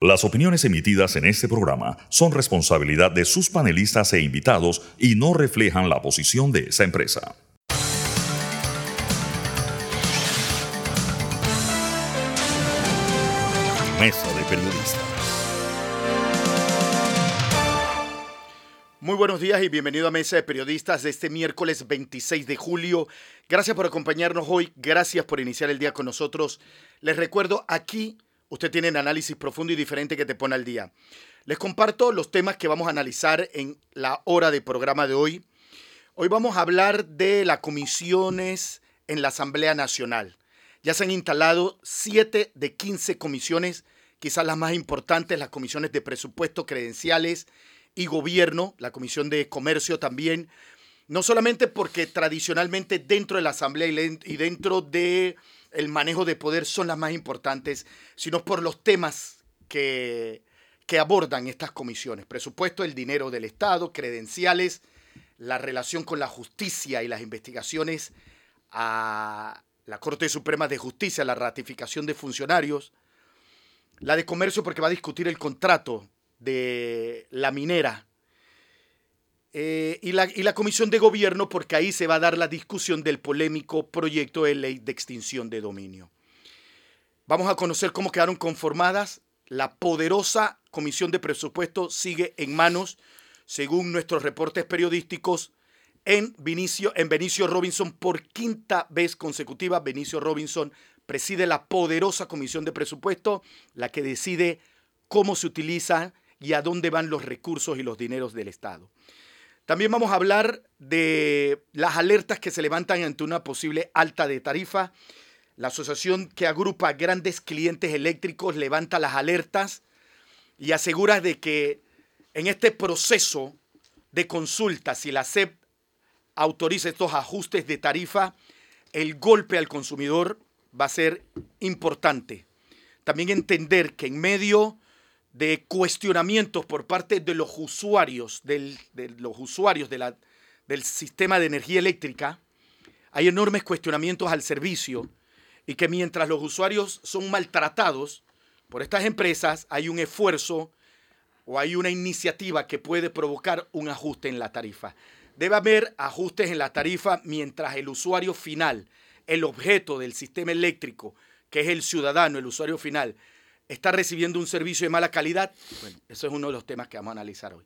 Las opiniones emitidas en este programa son responsabilidad de sus panelistas e invitados y no reflejan la posición de esa empresa. Mesa de Periodistas. Muy buenos días y bienvenido a Mesa de Periodistas de este miércoles 26 de julio. Gracias por acompañarnos hoy, gracias por iniciar el día con nosotros. Les recuerdo, aquí usted tiene un análisis profundo y diferente que te pone al día. Les comparto los temas que vamos a analizar en la hora de programa de hoy. Hoy vamos a hablar de las comisiones en la Asamblea Nacional. Ya se han instalado 7 de 15 comisiones, quizás las más importantes, las comisiones de presupuesto, credenciales y gobierno, la comisión de comercio también, no solamente porque tradicionalmente dentro de la Asamblea y dentro de el manejo de poder son las más importantes, sino por los temas que, que abordan estas comisiones. Presupuesto, el dinero del Estado, credenciales, la relación con la justicia y las investigaciones a la Corte Suprema de Justicia, la ratificación de funcionarios, la de comercio porque va a discutir el contrato de la minera eh, y, la, y, la, Comisión de Gobierno, porque ahí se va a dar la discusión del polémico proyecto de ley de extinción de dominio. Vamos a conocer cómo quedaron conformadas. La poderosa Comisión de Presupuesto sigue en manos, según nuestros reportes periodísticos, en Benicio, en Benicio Robinson por quinta vez consecutiva. Benicio Robinson preside la poderosa Comisión de Presupuesto, la que decide cómo se utilizan y a dónde van los recursos y los dineros del Estado. También vamos a hablar de las alertas que se levantan ante una posible alta de tarifa. La asociación que agrupa grandes clientes eléctricos levanta las alertas y asegura de que en este proceso de consulta, si la SEP autoriza estos ajustes de tarifa, el golpe al consumidor va a ser importante. También entender que en medio de cuestionamientos por parte de los usuarios, de los usuarios del sistema de energía eléctrica, hay enormes cuestionamientos al servicio y que mientras los usuarios son maltratados por estas empresas, hay un esfuerzo o hay una iniciativa que puede provocar un ajuste en la tarifa. Debe haber ajustes en la tarifa mientras el usuario final, el objeto del sistema eléctrico, que es el ciudadano, el usuario final, está recibiendo un servicio de mala calidad? Bueno, eso es uno de los temas que vamos a analizar hoy.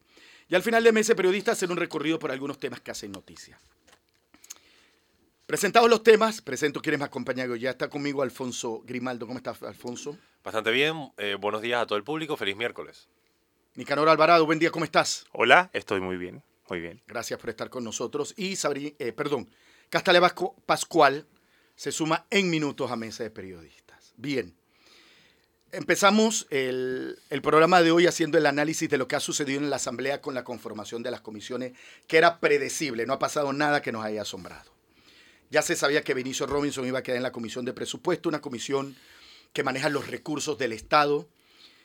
Y al final de mes, periodista, hacer un recorrido por algunos temas que hacen noticia. Presentados los temas, presento quienes me acompañan Ya está conmigo Alfonso Grimaldo. ¿Cómo estás, Alfonso? Bastante bien. Eh, buenos días a todo el público. Feliz miércoles. Nicanor Alvarado, buen día. ¿Cómo estás? Hola, estoy muy bien. Muy bien. Gracias por estar con nosotros. Y Sabri, eh, perdón, Castale Pascual se suma en minutos a Mesa de Periodistas. Bien. Empezamos el, programa de hoy haciendo el análisis de lo que ha sucedido en la Asamblea con la conformación de las comisiones, que era predecible, no ha pasado nada que nos haya asombrado. Ya se sabía que Benicio Robinson iba a quedar en la comisión de presupuesto, una comisión que maneja los recursos del Estado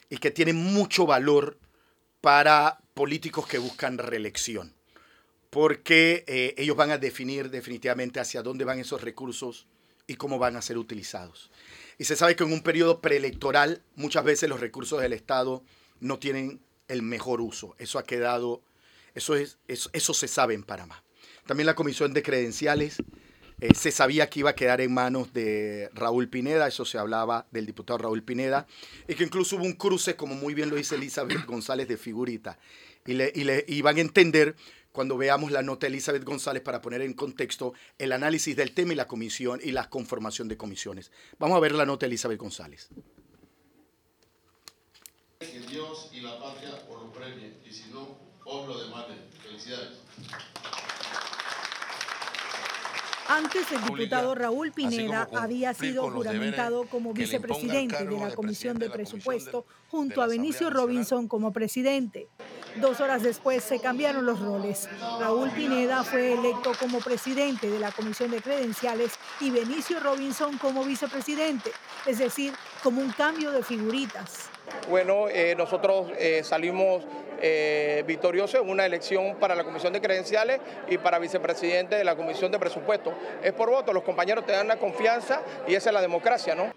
y que tiene mucho valor para políticos que buscan reelección, porque eh, ellos van a definir definitivamente hacia dónde van esos recursos y cómo van a ser utilizados. Y se sabe que en un periodo preelectoral muchas veces los recursos del Estado no tienen el mejor uso. Eso ha quedado, eso, es, eso, se sabe en Panamá. También la comisión de credenciales eh, se sabía que iba a quedar en manos de Raúl Pineda, eso se hablaba del diputado Raúl Pineda, y que incluso hubo un cruce, como muy bien lo dice Elizabeth González, de figurita. Y, le, y, le, y van a entender cuando veamos la nota de Elizabeth González para poner en contexto el análisis del tema y la comisión y la conformación de comisiones. Vamos a ver la nota de Elizabeth González. Antes el diputado Raúl Pineda había sido juramentado como vicepresidente de la Comisión de Presupuesto junto a Benicio Robinson como presidente. Dos horas después se cambiaron los roles. Raúl Pineda fue electo como presidente de la Comisión de Credenciales y Benicio Robinson como vicepresidente, es decir, como un cambio de figuritas. Bueno, eh, nosotros eh, salimos eh, victoriosos en una elección para la Comisión de Credenciales y para vicepresidente de la Comisión de Presupuestos. Es por voto, los compañeros te dan la confianza y esa es la democracia, ¿no?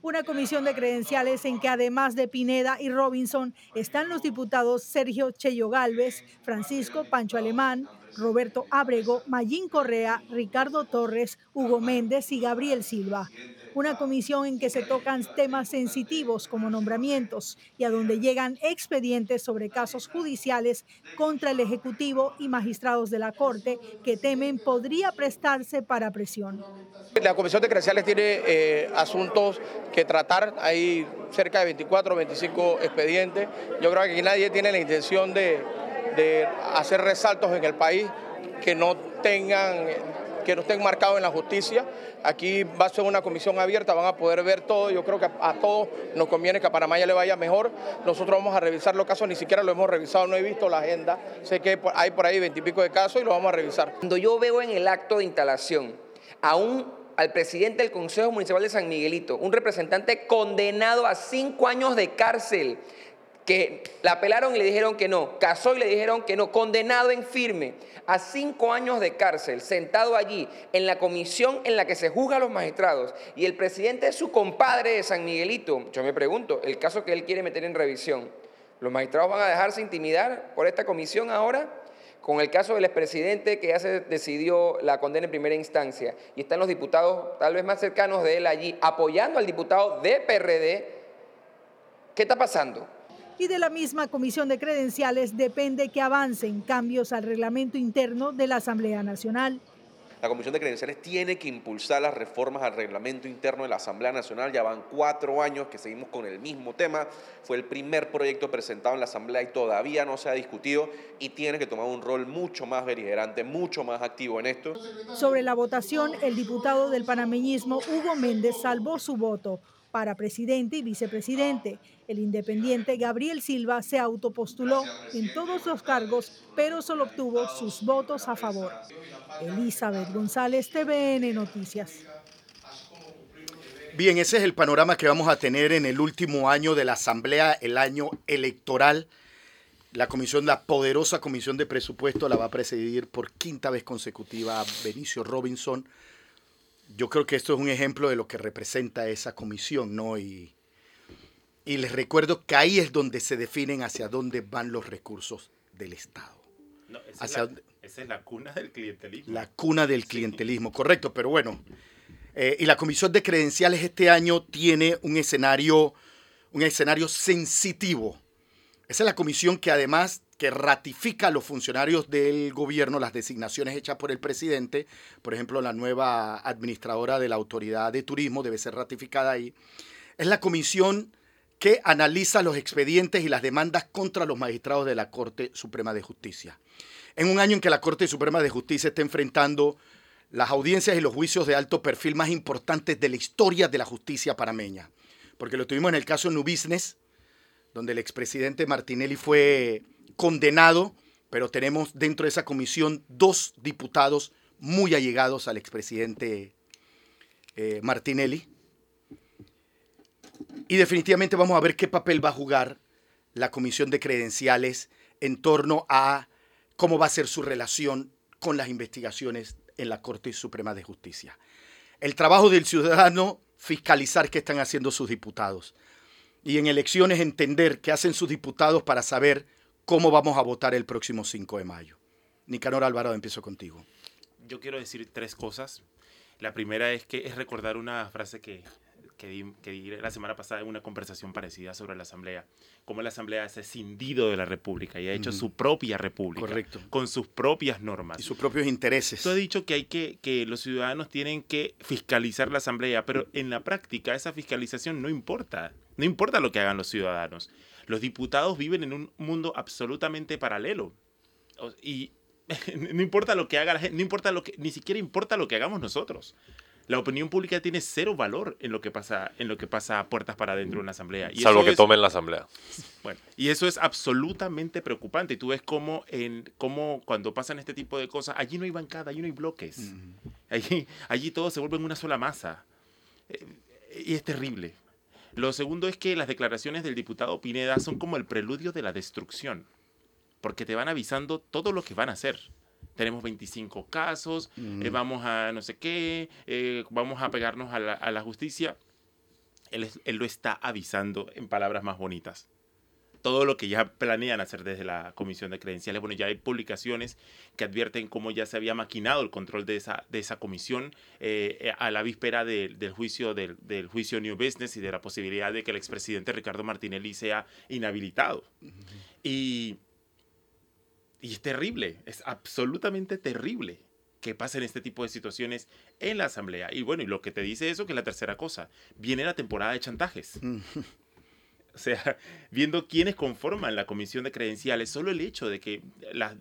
Una comisión de credenciales en que además de Pineda y Robinson están los diputados Sergio Cheyo Galvez, Francisco Pancho Alemán, Roberto Abrego, Mayín Correa, Ricardo Torres, Hugo Méndez y Gabriel Silva. Una comisión en que se tocan temas sensitivos como nombramientos y a donde llegan expedientes sobre casos judiciales contra el Ejecutivo y magistrados de la Corte que temen podría prestarse para presión. La Comisión de Credenciales tiene eh, asuntos que tratar, hay cerca de 24 o 25 expedientes. Yo creo que aquí nadie tiene la intención de, de hacer resaltos en el país que no tengan que no estén marcados en la justicia. Aquí va a ser una comisión abierta, van a poder ver todo. Yo creo que a todos nos conviene que a Panamá ya le vaya mejor. Nosotros vamos a revisar los casos, ni siquiera lo hemos revisado, no he visto la agenda. Sé que hay por ahí veintipico de casos y lo vamos a revisar. Cuando yo veo en el acto de instalación aún al presidente del Consejo Municipal de San Miguelito, un representante condenado a cinco años de cárcel, que la apelaron y le dijeron que no, casó y le dijeron que no, condenado en firme a cinco años de cárcel, sentado allí en la comisión en la que se juzga a los magistrados, y el presidente es su compadre de San Miguelito, yo me pregunto, el caso que él quiere meter en revisión, ¿los magistrados van a dejarse intimidar por esta comisión ahora? Con el caso del expresidente que ya se decidió la condena en primera instancia, y están los diputados tal vez más cercanos de él allí apoyando al diputado de PRD, ¿qué está pasando? Y de la misma comisión de credenciales depende que avancen cambios al reglamento interno de la Asamblea Nacional. La Comisión de Credenciales tiene que impulsar las reformas al reglamento interno de la Asamblea Nacional. Ya van cuatro años que seguimos con el mismo tema. Fue el primer proyecto presentado en la Asamblea y todavía no se ha discutido y tiene que tomar un rol mucho más beligerante, mucho más activo en esto. Sobre la votación, el diputado del panameñismo Hugo Méndez salvó su voto para presidente y vicepresidente. El independiente Gabriel Silva se autopostuló en todos los cargos, pero solo obtuvo sus votos a favor. Elizabeth González, TVN Noticias. Bien, ese es el panorama que vamos a tener en el último año de la Asamblea, el año electoral. La comisión, la poderosa comisión de presupuesto la va a presidir por quinta vez consecutiva Benicio Robinson yo creo que esto es un ejemplo de lo que representa esa comisión, ¿no? Y, y les recuerdo que ahí es donde se definen hacia dónde van los recursos del Estado. esa, es la, cuna del clientelismo. La cuna del clientelismo, correcto, pero bueno. Eh, y la comisión de credenciales este año tiene un escenario, un escenario sensitivo. Esa es la comisión que además que ratifica a los funcionarios del gobierno las designaciones hechas por el presidente. Por ejemplo, la nueva administradora de la Autoridad de Turismo debe ser ratificada ahí. Es la comisión que analiza los expedientes y las demandas contra los magistrados de la Corte Suprema de Justicia. En un año en que la Corte Suprema de Justicia está enfrentando las audiencias y los juicios de alto perfil más importantes de la historia de la justicia parameña. Porque lo tuvimos en el caso New Business, donde el expresidente Martinelli fue condenado, pero tenemos dentro de esa comisión dos diputados muy allegados al expresidente eh, Martinelli. Y definitivamente vamos a ver qué papel va a jugar la comisión de credenciales en torno a cómo va a ser su relación con las investigaciones en la Corte Suprema de Justicia. El trabajo del ciudadano, fiscalizar qué están haciendo sus diputados. Y en elecciones entender qué hacen sus diputados para saber cómo vamos a votar el próximo 5 de mayo. Nicanor Alvarado, empiezo contigo. Yo quiero decir tres cosas. La primera es que es recordar una frase que, que, di, la semana pasada en una conversación parecida sobre la Asamblea. Cómo la Asamblea se ha escindido de la República y ha hecho su propia República. Correcto. Con sus propias normas. Y sus propios intereses. Tú has dicho que, hay que, que los ciudadanos tienen que fiscalizar la Asamblea, pero en la práctica esa fiscalización no importa. No importa lo que hagan los ciudadanos. Los diputados viven en un mundo absolutamente paralelo. Y no importa lo que haga la gente, no importa lo que, ni siquiera importa lo que hagamos nosotros. La opinión pública tiene cero valor en lo que pasa, en lo que pasa a puertas para adentro de una asamblea. Y Salvo que tomen la asamblea. Bueno, y eso es absolutamente preocupante. Y tú ves cómo, en, cómo cuando pasan este tipo de cosas, allí no hay bancada, allí no hay bloques. allí, allí todo se vuelve en una sola masa. Eh, y es terrible. Lo segundo es que las declaraciones del diputado Pineda son como el preludio de la destrucción, porque te van avisando todo lo que van a hacer. Tenemos 25 casos, eh, vamos a no sé qué, eh, vamos a pegarnos a la, justicia. él, él lo está avisando en palabras más bonitas todo lo que ya planean hacer desde la Comisión de Credenciales. Bueno, ya hay publicaciones que advierten cómo ya se había maquinado el control de esa, de esa comisión eh, a la víspera del juicio del, juicio New Business y de la posibilidad de que el expresidente Ricardo Martinelli sea inhabilitado. y, y es terrible, es absolutamente terrible que pasen este tipo de situaciones en la asamblea. Y bueno, y lo que te dice eso, que es la tercera cosa, viene la temporada de chantajes. O sea, viendo quiénes conforman la comisión de credenciales, solo el hecho de que las,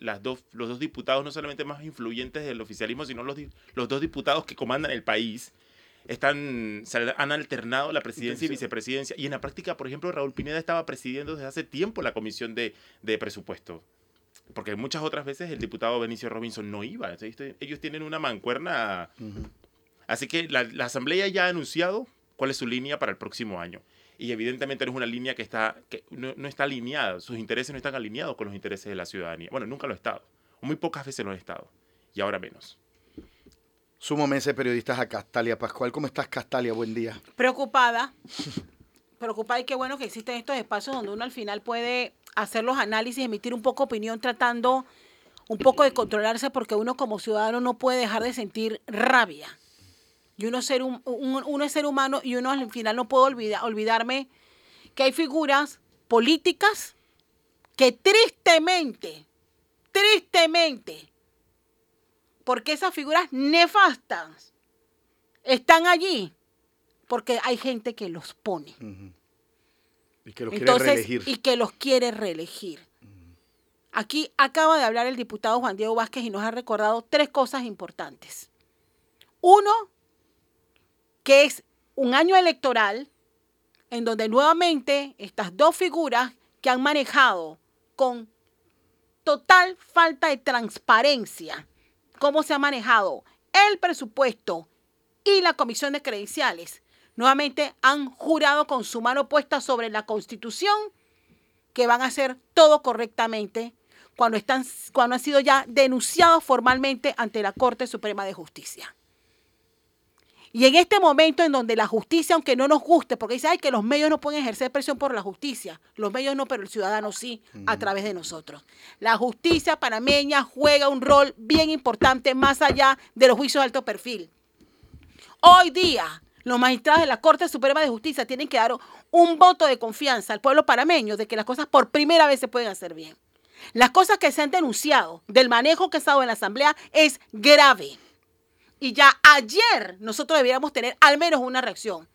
las, dos, los dos diputados, no solamente más influyentes del oficialismo, sino los, los dos diputados que comandan el país, están, han alternado la presidencia y vicepresidencia. Y en la práctica, por ejemplo, Raúl Pineda estaba presidiendo desde hace tiempo la comisión de, de presupuesto. Porque muchas otras veces el diputado Benicio Robinson no iba. ellos tienen una mancuerna. Así que la, la Asamblea ya ha anunciado cuál es su línea para el próximo año y evidentemente no es una línea que, está, que no, está alineada, sus intereses no están alineados con los intereses de la ciudadanía. Bueno, nunca lo ha estado, muy pocas veces lo ha estado, y ahora menos. Sumo de periodistas a Castalia. Pascual, ¿cómo estás, Castalia? Buen día. Preocupada. Preocupada y qué bueno que existen estos espacios donde uno al final puede hacer los análisis, emitir un poco opinión tratando un poco de controlarse porque uno como ciudadano no puede dejar de sentir rabia y uno, ser un, uno es ser humano y uno al final no puedo olvidar, olvidarme que hay figuras políticas que tristemente, tristemente, porque esas figuras nefastas están allí, porque hay gente que los pone. Y que los quiere reelegir. Y que los quiere reelegir. Aquí acaba de hablar el diputado Juan Diego Vázquez y nos ha recordado tres cosas importantes. Uno, que es un año electoral en donde nuevamente estas dos figuras que han manejado con total falta de transparencia cómo se ha manejado el presupuesto y la comisión de credenciales, nuevamente han jurado con su mano puesta sobre la constitución que van a hacer todo correctamente cuando, están, cuando han sido ya denunciados formalmente ante la Corte Suprema de Justicia. Y en este momento en donde la justicia, aunque no nos guste, porque dice, ay, que los medios no pueden ejercer presión por la justicia, los medios no, pero el ciudadano sí, a través de nosotros. La justicia panameña juega un rol bien importante más allá de los juicios de alto perfil. Hoy día, los magistrados de la Corte Suprema de Justicia tienen que dar un voto de confianza al pueblo panameño de que las cosas por primera vez se pueden hacer bien. Las cosas que se han denunciado del manejo que ha estado en la Asamblea es grave. Y ya ayer nosotros deberíamos tener al menos una reacción.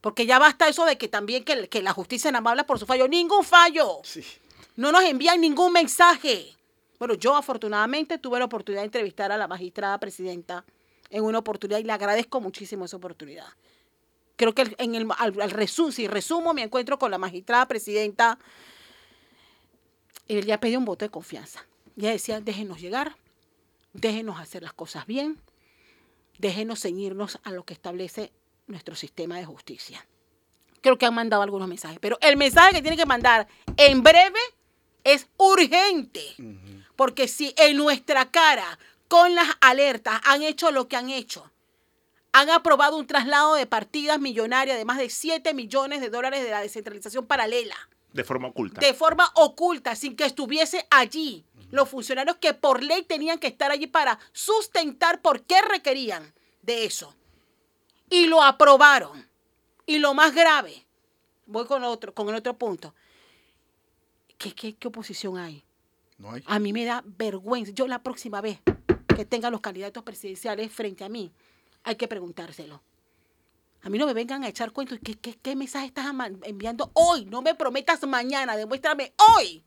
Porque ya basta eso de que también que, que la justicia más habla por su fallo. Ningún fallo. No nos envían ningún mensaje. Bueno, yo afortunadamente tuve la oportunidad de entrevistar a la magistrada presidenta en una oportunidad y le agradezco muchísimo esa oportunidad. Creo que en el, al, resumo, si resumo mi encuentro con la magistrada presidenta, ella pedía un voto de confianza. Ella decía, déjenos llegar, déjenos hacer las cosas bien, déjenos ceñirnos a lo que establece nuestro sistema de justicia. Creo que han mandado algunos mensajes, pero el mensaje que tienen que mandar en breve es urgente, porque si en nuestra cara, con las alertas, han hecho lo que han hecho, han aprobado un traslado de partidas millonarias de más de 7 millones de dólares de la descentralización paralela. De forma oculta. De forma oculta, sin que estuviese allí los funcionarios que por ley tenían que estar allí para sustentar por qué requerían de eso. Y lo aprobaron. Y lo más grave, voy con otro, con el otro punto. ¿Qué, qué, oposición hay? No hay? A mí me da vergüenza. Yo la próxima vez que tenga los candidatos presidenciales frente a mí, hay que preguntárselo. A mí no me vengan a echar cuentos. ¿Qué, qué, qué mensaje estás enviando hoy? No me prometas mañana, demuéstrame hoy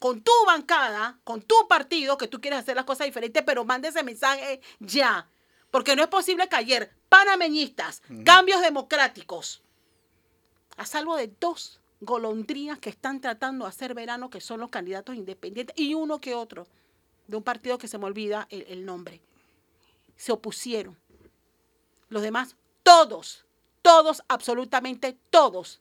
con tu bancada, con tu partido, que tú quieres hacer las cosas diferentes, pero mande ese mensaje ya. Porque no es posible que ayer panameñistas, cambios democráticos, a salvo de dos golondrinas que están tratando de hacer verano, que son los candidatos independientes, y uno que otro, de un partido que se me olvida el nombre, se opusieron. Los demás, todos, todos, absolutamente todos,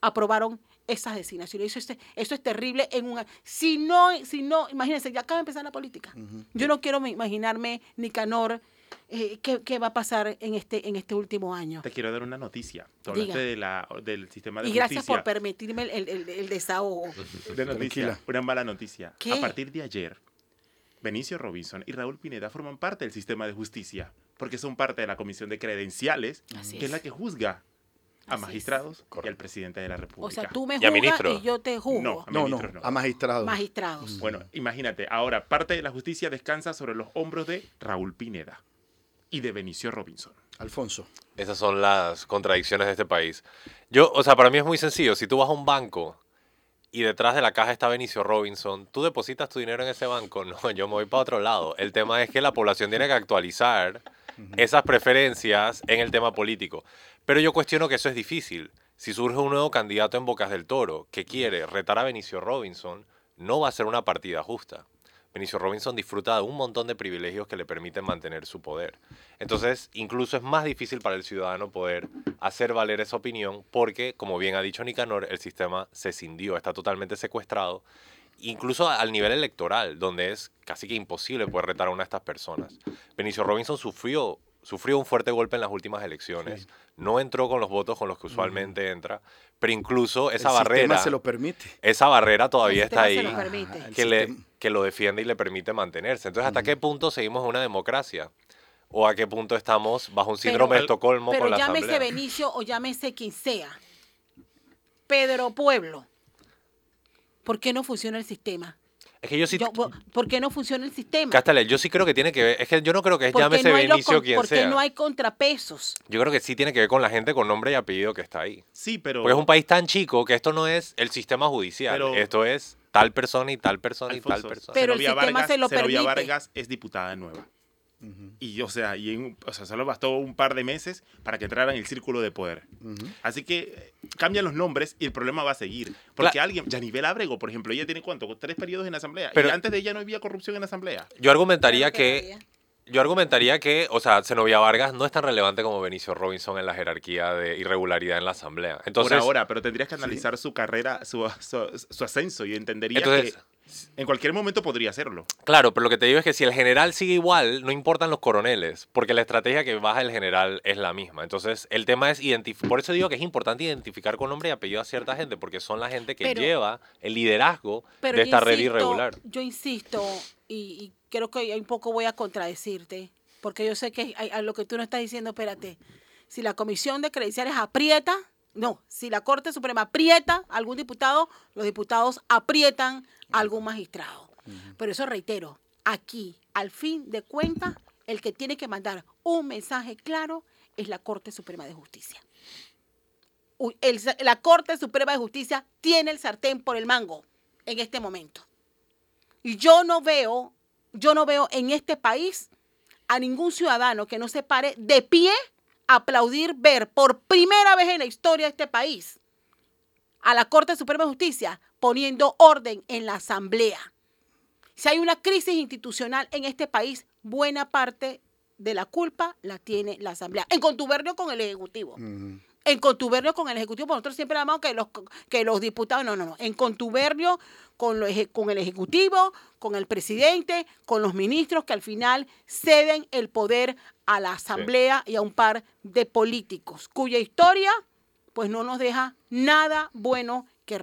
aprobaron esas designaciones. Eso es, eso es terrible en un... Si no, si no, imagínense, ya acaba de empezar la política. Yo no quiero imaginarme Nicanor eh, qué, qué, va a pasar en este, en este último año. Te quiero dar una noticia. Hablaste de la, del sistema de y gracias por permitirme el, el, el desahogo. De noticia, una mala noticia. A partir de ayer, Benicio Robinson y Raúl Pineda forman parte del sistema de justicia, porque son parte de la comisión de credenciales, que es. la que juzga a magistrados y al presidente de la República. O sea, tú me juzgas y, yo te juzgo. No, no, no, a magistrados. Magistrados. Bueno, imagínate, ahora parte de la justicia descansa sobre los hombros de Raúl Pineda y de Benicio Robinson. Alfonso. Esas son las contradicciones de este país. Yo, o sea, para mí es muy sencillo. Si tú vas a un banco y detrás de la caja está Benicio Robinson, ¿tú depositas tu dinero en ese banco? No, yo me voy para otro lado. El tema es que la población tiene que actualizar esas preferencias en el tema político. Pero yo cuestiono que eso es difícil. Si surge un nuevo candidato en Bocas del Toro que quiere retar a Benicio Robinson, no va a ser una partida justa. Benicio Robinson disfruta de un montón de privilegios que le permiten mantener su poder. Entonces, incluso es más difícil para el ciudadano poder hacer valer esa opinión porque, como bien ha dicho Nicanor, el sistema se cindió, está totalmente secuestrado, incluso al nivel electoral, donde es casi que imposible poder retar a una de estas personas. Benicio Robinson sufrió sufrió un fuerte golpe en las últimas elecciones, no entró con los votos con los que usualmente entra, pero incluso esa barrera... se lo permite. Esa barrera todavía está ahí, que, le, que lo defiende y le permite mantenerse. Entonces, ¿hasta qué punto seguimos en una democracia? ¿O a qué punto estamos bajo un síndrome de Estocolmo con la Asamblea? Pero llámese Benicio o llámese quien sea. Pedro Pueblo. ¿Por qué no funciona el sistema? Es que yo sí. ¿Por qué no funciona el sistema? Castalel, yo sí creo que tiene que ver. Es que yo no creo que llámese no Benicio quien porque no hay contrapesos. Yo creo que sí tiene que ver con la gente con nombre y apellido que está ahí. Sí, pero. Porque es un país tan chico que esto no es el sistema judicial. esto es tal persona y tal persona y tal persona. Pero el sistema se lo permite. Vargas es diputada nueva. Y, o sea, y en, o sea, solo bastó un par de meses para que entrara en el círculo de poder. Así que eh, cambian los nombres y el problema va a seguir. Porque alguien, Yanivel Abrego, por ejemplo, ella tiene cuánto? Tres periodos en la asamblea. Pero, y antes de ella no había corrupción en la asamblea. Yo argumentaría que, yo argumentaría que, o sea, Zenobia Vargas no es tan relevante como Benicio Robinson en la jerarquía de irregularidad en la asamblea. Entonces, por ahora, pero tendrías que analizar su carrera, su, su, ascenso y entendería que en cualquier momento podría hacerlo. Claro, pero lo que te digo es que si el general sigue igual, no importan los coroneles, porque la estrategia que baja el general es la misma. Entonces, el tema es identificar. Por eso digo que es importante identificar con nombre y apellido a cierta gente, porque son la gente que lleva el liderazgo de esta red irregular. Yo insisto, y, creo que un poco voy a contradecirte, porque yo sé que a lo que tú no estás diciendo, espérate, si la comisión de credenciales aprieta, no, si la Corte Suprema aprieta a algún diputado, los diputados aprietan a algún magistrado. Pero eso reitero, aquí, al fin de cuentas, el que tiene que mandar un mensaje claro es la Corte Suprema de Justicia. la Corte Suprema de Justicia tiene el sartén por el mango en este momento. Y yo no veo, yo no veo en este país a ningún ciudadano que no se pare de pie aplaudir ver por primera vez en la historia de este país a la Corte Suprema de Justicia poniendo orden en la Asamblea. Si hay una crisis institucional en este país, buena parte de la culpa la tiene la Asamblea, en contubernio con el Ejecutivo. En contubernio con el Ejecutivo, nosotros siempre hablamos que los, que los diputados, no, no, no, en contubernio con, con el Ejecutivo, con el presidente, con los ministros que al final ceden el poder a la Asamblea y a un par de políticos, cuya historia pues no nos deja nada bueno que,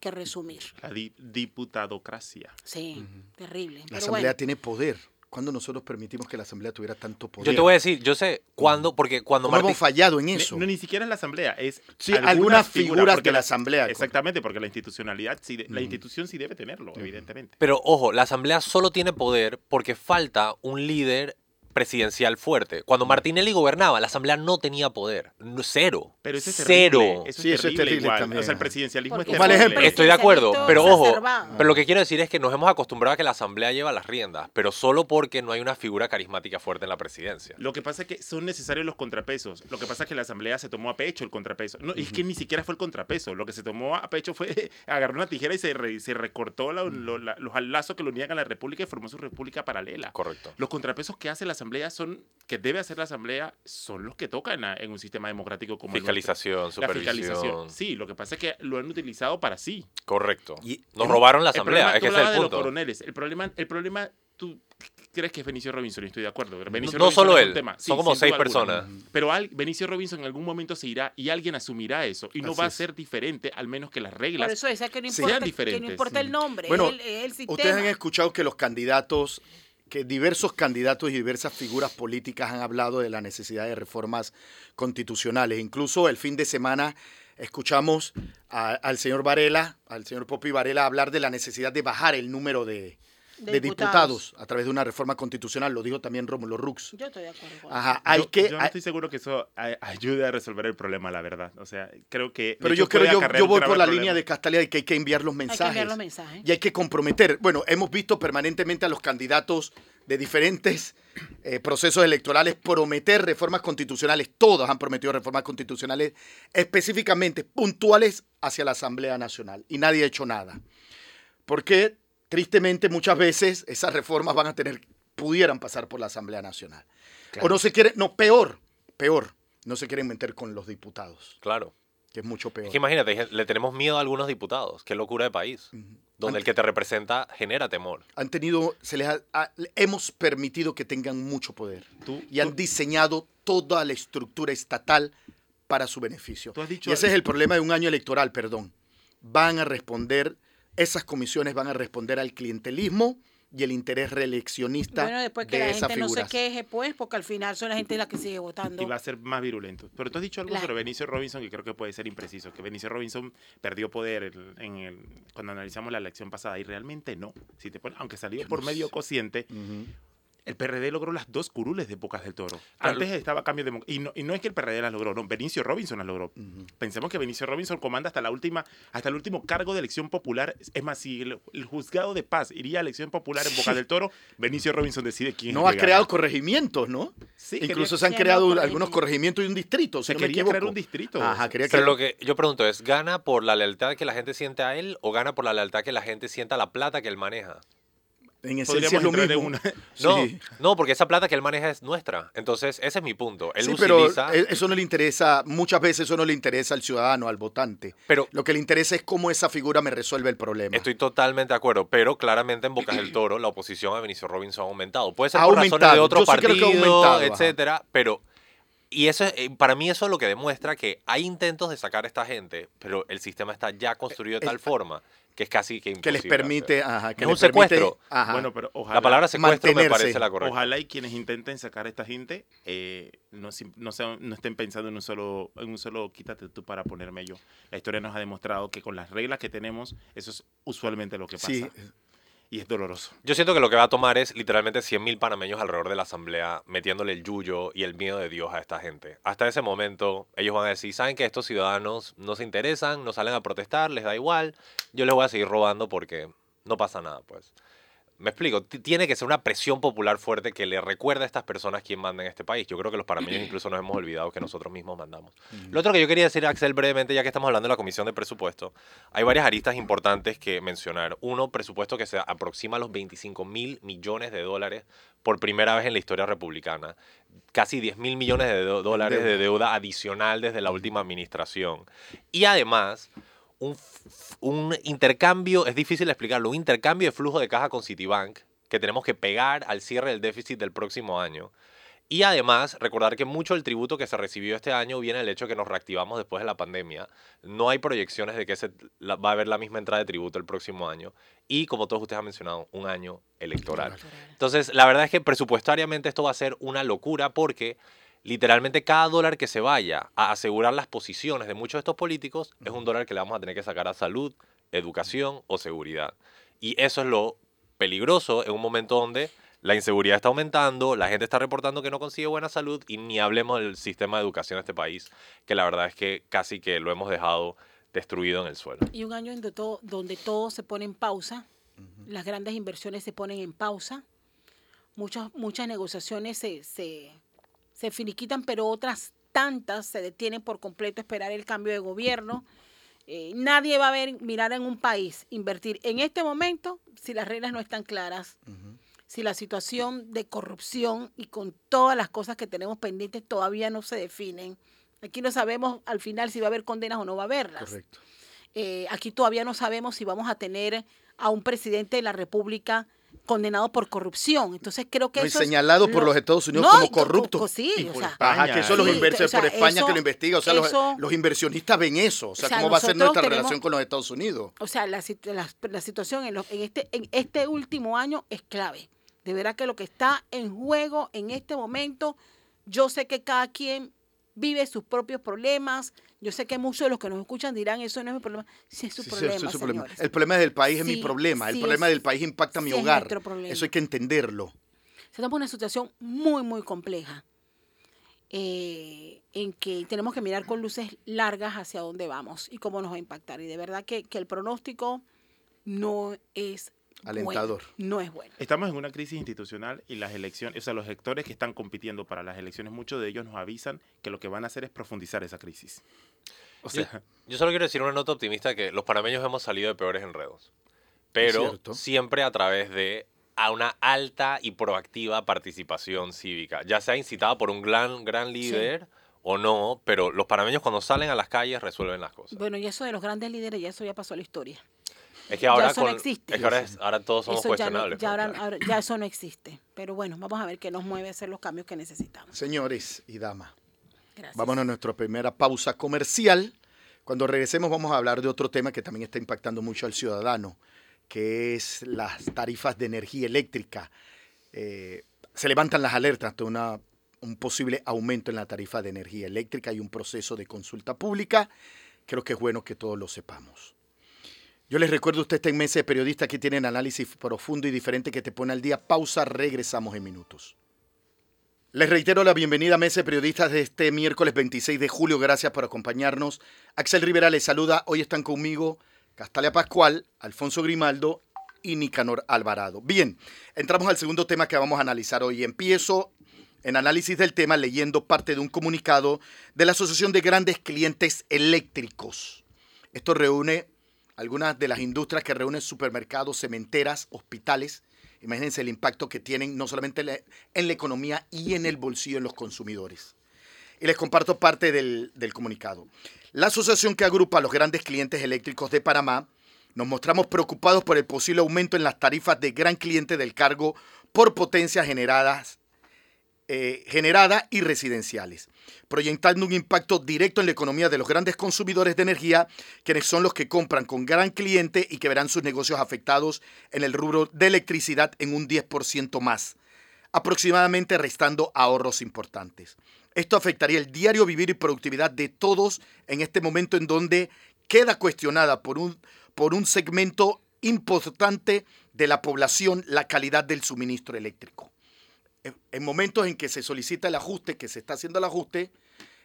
que resumir. La diputadocracia. Sí, terrible. La Asamblea tiene poder. ¿Cuándo nosotros permitimos que la Asamblea tuviera tanto poder? Yo te voy a decir, yo sé cuándo, porque cuando hemos fallado en eso. No, ni siquiera en la Asamblea, es sí, algunas, figuras de la Asamblea. Exactamente, porque la institucionalidad, sí, la institución sí debe tenerlo, evidentemente. Pero ojo, la Asamblea solo tiene poder porque falta un líder presidencial fuerte. Cuando mm. Martinelli gobernaba, la Asamblea no tenía poder. Cero. Pero eso es Cero. Eso sí, eso es terrible también. O sea, el presidencialismo es terrible. Estoy de acuerdo, pero ojo, pero lo que quiero decir es que nos hemos acostumbrado a que la Asamblea lleva las riendas, pero solo porque no hay una figura carismática fuerte en la presidencia. Lo que pasa es que son necesarios los contrapesos. Lo que pasa es que la Asamblea se tomó a pecho el contrapeso. No, es que ni siquiera fue el contrapeso. Lo que se tomó a pecho fue agarrar una tijera y se, se recortó los lazos que lo unían a la República y formó su República paralela. Correcto. Los contrapesos que hace la Asamblea son, que debe hacer la Asamblea, son los que tocan en un sistema democrático como Fiscalización, supervisión. fiscalización. Sí, lo que pasa es que lo han utilizado para sí. Correcto. Nos robaron la Asamblea, es que es el punto. De los coroneles. El problema, el problema tú, crees que es Benicio Robinson? Y estoy de acuerdo. Benicio no Robinson solo él, tema. son como seis alguna. personas. Pero al- Benicio Robinson en algún momento se irá y alguien asumirá eso. Y no Así va a ser diferente, al menos que las Por reglas eso decía que no sean importa, que diferentes. no importa el nombre, Bueno, el, el sistema. Ustedes han escuchado que los candidatos, que diversos candidatos y diversas figuras políticas han hablado de la necesidad de reformas constitucionales. Incluso el fin de semana escuchamos al señor Varela, al señor Popi Varela, hablar de la necesidad de bajar el número de, De de diputados. diputados. a través de una reforma constitucional. Lo dijo también Rómulo Rux. Yo estoy de acuerdo con Ajá, hay yo, que... yo no hay- estoy seguro que eso ayude a resolver el problema, la verdad. O sea, creo que. pero yo creo, yo, yo voy por la problema. línea de Castalia de que hay que enviar los Hay que mensajes. enviar los mensajes. Y hay que comprometer. Bueno, hemos visto permanentemente a los candidatos de diferentes eh, procesos electorales prometer reformas constitucionales. Todos han prometido reformas constitucionales específicamente puntuales hacia la Asamblea Nacional. Y nadie ha hecho nada. Porque, tristemente, muchas veces esas reformas van a tener, pudieran pasar por la Asamblea Nacional. O no se quieren, no, peor, peor, no se quieren meter con los diputados, Claro. que es mucho peor. Es que imagínate, le tenemos miedo a algunos diputados. Qué locura de país. Donde el que te representa genera temor. han tenido, se les ha- ha- hemos permitido que tengan mucho poder Tú- y han diseñado toda la estructura estatal para su beneficio. Tú has dicho y ese algo- es el problema de un año electoral, perdón. Van a responder, esas comisiones van a responder al clientelismo y el interés reeleccionista Bueno, después que de la gente no se figuras. queje, pues, porque al final son la gente la que sigue votando. y va a ser más virulento. Pero tú has dicho algo La- sobre Benicio Robinson que creo que puede ser impreciso, que Benicio Robinson perdió poder el- en el, cuando analizamos la elección pasada y realmente no. Si te pones, aunque salió por medio cociente. El PRD logró las dos curules de Bocas del Toro. Claro. Antes estaba cambio de y no, y no es que el PRD las logró, no, Benicio Robinson las logró. Pensemos que Benicio Robinson comanda hasta la última, hasta el último cargo de elección popular. Es más, si el, el juzgado de paz iría a elección popular en Bocas del Toro, Benicio Robinson decide quién No es ha creado corregimientos, ¿no? Sí, Incluso quería- se han creado no, algunos corregimientos. y un distrito. Si Se no quería crear un distrito. Ajá, quería Pero crear- lo que yo pregunto es, ¿gana por la lealtad que la gente siente a él o gana por la lealtad que la gente sienta a la plata que él maneja? En esencia Podríamos es lo entrar en mismo. una- No, Sí. no, porque esa plata que él maneja es nuestra. Entonces, ese es mi punto. Él Sí, utiliza... e- eso no le interesa, muchas veces eso no le interesa al ciudadano, al votante. Pero Lo que le interesa es cómo esa figura me resuelve el problema. estoy totalmente de acuerdo, pero claramente en Bocas del Toro la oposición a Benicio Robinson ha aumentado. Puede ser Ha por razones de aumentado, otro yo sí creo que ha partido, aumentado, ajá. etcétera, pero y eso es- eh, para mí eso es lo que demuestra que hay intentos de sacar a esta gente, pero el sistema está ya construido de Eh, tal forma que es casi que que les imposible permite, ajá, que Es les un secuestro. permite, ajá. Bueno, pero ojalá, La palabra secuestro me parece la correcta. ojalá y quienes intenten sacar a esta gente eh, no, no, sean- no estén pensando en un solo en un solo quítate tú para ponerme yo. La historia nos ha demostrado que con las reglas que tenemos eso es usualmente lo que pasa. Sí, Y es doloroso. Yo siento que lo que va a tomar es literalmente 100.000 panameños alrededor de la asamblea metiéndole el yuyo y el miedo de Dios a esta gente. Hasta ese momento ellos van a decir, saben que estos ciudadanos no se interesan, no salen a protestar, les da igual, yo les voy a seguir robando porque no pasa nada, pues. Me explico, tiene que ser una presión popular fuerte que le recuerde a estas personas quién manda en este país. Yo creo que los panameños incluso nos hemos olvidado que nosotros mismos mandamos. Lo otro que yo quería decir, Axel, brevemente, ya que estamos hablando de la Comisión de Presupuesto, hay varias aristas importantes que mencionar. Uno, presupuesto que se aproxima a los 25 mil millones de dólares por primera vez en la historia republicana. Casi 10 mil millones de dólares de deuda adicional desde la última administración. Y además, un, un intercambio, es difícil explicarlo, un intercambio de flujo de caja con Citibank que tenemos que pegar al cierre del déficit del próximo año. Y además, recordar que mucho del tributo que se recibió este año viene del hecho que nos reactivamos después de la pandemia. No hay proyecciones de que se, la- va a haber la misma entrada de tributo el próximo año. Y como todos ustedes han mencionado, un año electoral. Entonces, la verdad es que presupuestariamente esto va a ser una locura porque literalmente cada dólar que se vaya a asegurar las posiciones de muchos de estos políticos es un dólar que le vamos a tener que sacar a salud, educación o seguridad. Y eso es lo peligroso en un momento donde la inseguridad está aumentando, la gente está reportando que no consigue buena salud y ni hablemos del sistema de educación de este país, que la verdad es que casi que lo hemos dejado destruido en el suelo. Y un año donde todo, donde todo se pone en pausa, las grandes inversiones se ponen en pausa, muchas, muchas negociaciones se, se, se finiquitan, pero otras tantas se detienen por completo a esperar el cambio de gobierno. Eh, nadie va a ver, mirar en un país, invertir en este momento si las reglas no están claras, si la situación de corrupción y con todas las cosas que tenemos pendientes todavía no se definen. Aquí no sabemos al final si va a haber condenas o no va a haberlas. correcto. Eh, aquí todavía no sabemos si vamos a tener a un presidente de la República condenado por corrupción. Entonces creo que no, eso señalado por los Estados Unidos como corrupto. sí, y por España, que eso los inversores por España que lo investiga, o sea, los, inversionistas ven eso, o sea, cómo va a ser nuestra relación con los Estados Unidos. O sea, la, la, situación en, en, este, en este último año es clave. De verdad que lo que está en juego en este momento, yo sé que cada quien vive sus propios problemas. Yo sé que muchos de los que nos escuchan dirán, eso no es mi problema. Sí, es su, problema, El problema del país es mi problema. el problema del país impacta mi hogar. Eso hay que entenderlo. Estamos en una situación muy, muy compleja. Eh, en que tenemos que mirar con luces largas hacia dónde vamos y cómo nos va a impactar. Y de verdad que, que el pronóstico no es alentador. no es bueno. Estamos en una crisis institucional y las elecciones, o sea, los sectores que están compitiendo para las elecciones, muchos de ellos nos avisan que lo que van a hacer es profundizar esa crisis. O sea, yo, solo quiero decir una nota optimista que los panameños hemos salido de peores enredos, pero siempre a través de a una alta y proactiva participación cívica, ya sea incitada por un gran, gran líder. o no, pero los panameños cuando salen a las calles resuelven las cosas. Bueno, y eso de los grandes líderes, ya eso ya pasó a la historia. Es que ahora, ya existe. Es que ahora, todos somos cuestionables. Ya, pues, ya, eso no existe. Pero bueno, vamos a ver qué nos mueve a hacer los cambios que necesitamos. Señores y damas, vámonos a nuestra primera pausa comercial. Cuando regresemos vamos a hablar de otro tema que también está impactando mucho al ciudadano, que es las tarifas de energía eléctrica. Eh, se levantan las alertas de una, un posible aumento en la tarifa de energía eléctrica y un proceso de consulta pública. Creo que es bueno que todos lo sepamos. Yo les recuerdo, usted está en de Periodistas que tienen análisis profundo y diferente que te pone al día. Pausa, regresamos en minutos. Les reitero la bienvenida a de Periodistas de este miércoles 26 de julio. Gracias por acompañarnos. Axel Rivera les saluda. Hoy están conmigo Castalia Pascual, Alfonso Grimaldo y Nicanor Alvarado. Bien, entramos al segundo tema que vamos a analizar hoy. Empiezo en análisis del tema leyendo parte de un comunicado de la Asociación de Grandes Clientes Eléctricos. Esto reúne algunas de las industrias que reúnen supermercados, cementeras, hospitales. Imagínense el impacto que tienen no solamente en la economía y en el bolsillo de los consumidores. Y les comparto parte del, comunicado. La asociación que agrupa a los grandes clientes eléctricos de Panamá nos mostramos preocupados por el posible aumento en las tarifas de gran cliente del cargo por potencias generadas eh, generada y residenciales, proyectando un impacto directo en la economía de los grandes consumidores de energía, quienes son los que compran con gran cliente y que verán sus negocios afectados en el rubro de electricidad en un 10% más, aproximadamente restando ahorros importantes. Esto afectaría el diario vivir y productividad de todos en este momento en donde queda cuestionada por un, por un segmento importante de la población la calidad del suministro eléctrico en momentos en que se solicita el ajuste, que se está haciendo el ajuste,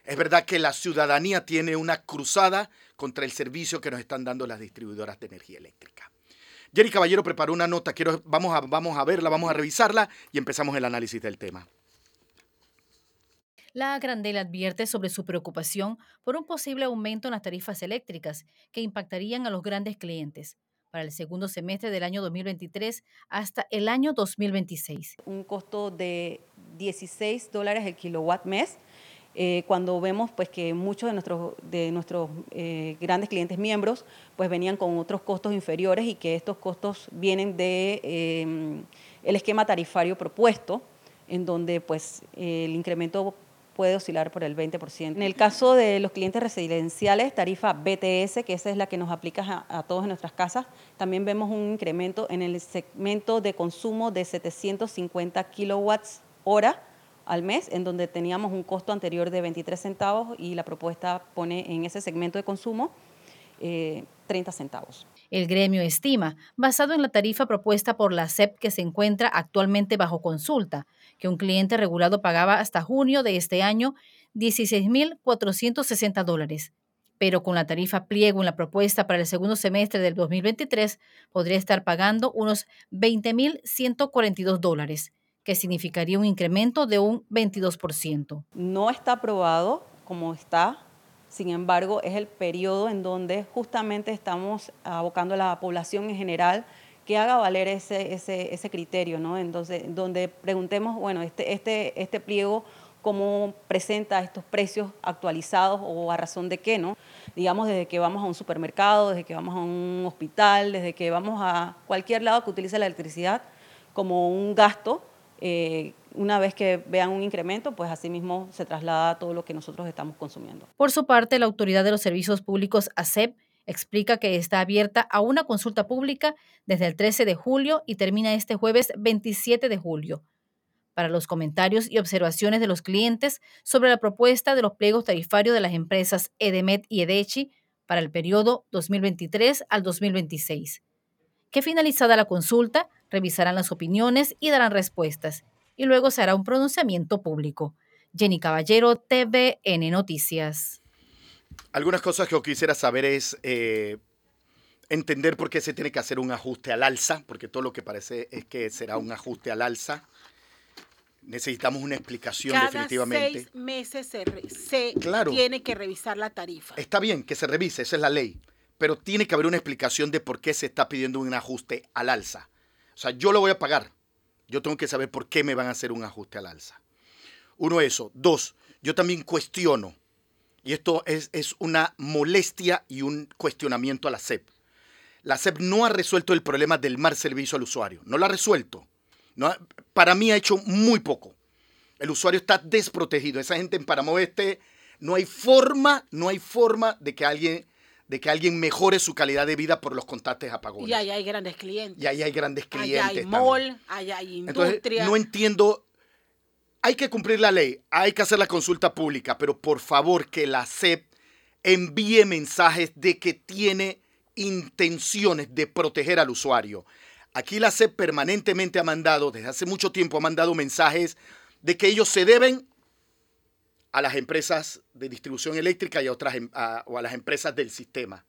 es verdad que la ciudadanía tiene una cruzada contra el servicio que nos están dando las distribuidoras de energía eléctrica. Jerry Caballero preparó una nota, vamos, a, vamos a verla, vamos a revisarla y empezamos el análisis del tema. La Grandel advierte sobre su preocupación por un posible aumento en las tarifas eléctricas que impactarían a los grandes clientes para el segundo semestre del año 2023 hasta el año 2026. Un costo de 16 dólares el kilowatt mes. Eh, cuando vemos pues que muchos de nuestros, de nuestros eh, grandes clientes miembros pues venían con otros costos inferiores y que estos costos vienen de eh, el esquema tarifario propuesto en donde pues el incremento puede oscilar por el 20%. En el caso de los clientes residenciales, tarifa BTS, que esa es la que nos aplica a, todas nuestras casas, también vemos un incremento en el segmento de consumo de 750 kilowatts hora al mes, en donde teníamos un costo anterior de 23 centavos y la propuesta pone en ese segmento de consumo 30 eh, centavos. El gremio estima, basado en la tarifa propuesta por la SEP que se encuentra actualmente bajo consulta, que un cliente regulado pagaba hasta junio de este año 16.460 dólares. Pero con la tarifa pliego en la propuesta para el segundo semestre del 2023 podría estar pagando unos 20.142 dólares, que significaría un incremento de un 22%. No está aprobado como está sin embargo, es el periodo en donde justamente estamos abocando a la población en general que haga valer ese, ese, ese criterio, ¿no? Entonces, donde preguntemos, bueno, este, este, este pliego, ¿cómo presenta estos precios actualizados o a razón de qué, ¿no? Digamos, desde que vamos a un supermercado, desde que vamos a un hospital, desde que vamos a cualquier lado que utilice la electricidad, como un gasto. Eh, una vez que vean un incremento, pues asimismo se traslada todo lo que nosotros estamos consumiendo. Por su parte, la Autoridad de los Servicios Públicos, ASEP, explica que está abierta a una consulta pública desde el 13 de julio y termina este jueves 27 de julio. Para los comentarios y observaciones de los clientes sobre la propuesta de los pliegos tarifarios de las empresas EDEMET y EDECHI para el periodo 2023 al 2026. Que finalizada la consulta, revisarán las opiniones y darán respuestas, y luego se hará un pronunciamiento público. Jenny Caballero, TVN Noticias. Algunas cosas que yo quisiera saber es eh, entender por qué se tiene que hacer un ajuste al alza, porque todo lo que parece es que será un ajuste al alza. Necesitamos una explicación Cada definitivamente. seis meses se, re- se tiene que revisar la tarifa. Está bien que se revise, esa es la ley, pero tiene que haber una explicación de por qué se está pidiendo un ajuste al alza. O sea, yo lo voy a pagar. Yo tengo que saber por qué me van a hacer un ajuste al alza. Uno, eso. Dos, yo también cuestiono, y esto es, es una molestia y un cuestionamiento a la SEP. La SEP no ha resuelto el problema del mal servicio al usuario. No lo ha resuelto. No para mí ha hecho muy poco. El usuario está desprotegido. Esa gente en Panamá Oeste no hay forma, no hay forma de que alguien, de que alguien mejore su calidad de vida por los constantes apagones. Y ahí hay grandes clientes. Y ahí hay grandes Allá clientes. hay también. mall, allá hay Entonces, industria. no entiendo. Hay que cumplir la ley, hay que hacer la consulta pública, pero por favor que la SEP envíe mensajes de que tiene intenciones de proteger al usuario. Aquí la SEP permanentemente ha mandado, desde hace mucho tiempo ha mandado mensajes de que ellos se deben a las empresas de distribución eléctrica y a otras em- o a las empresas del sistema.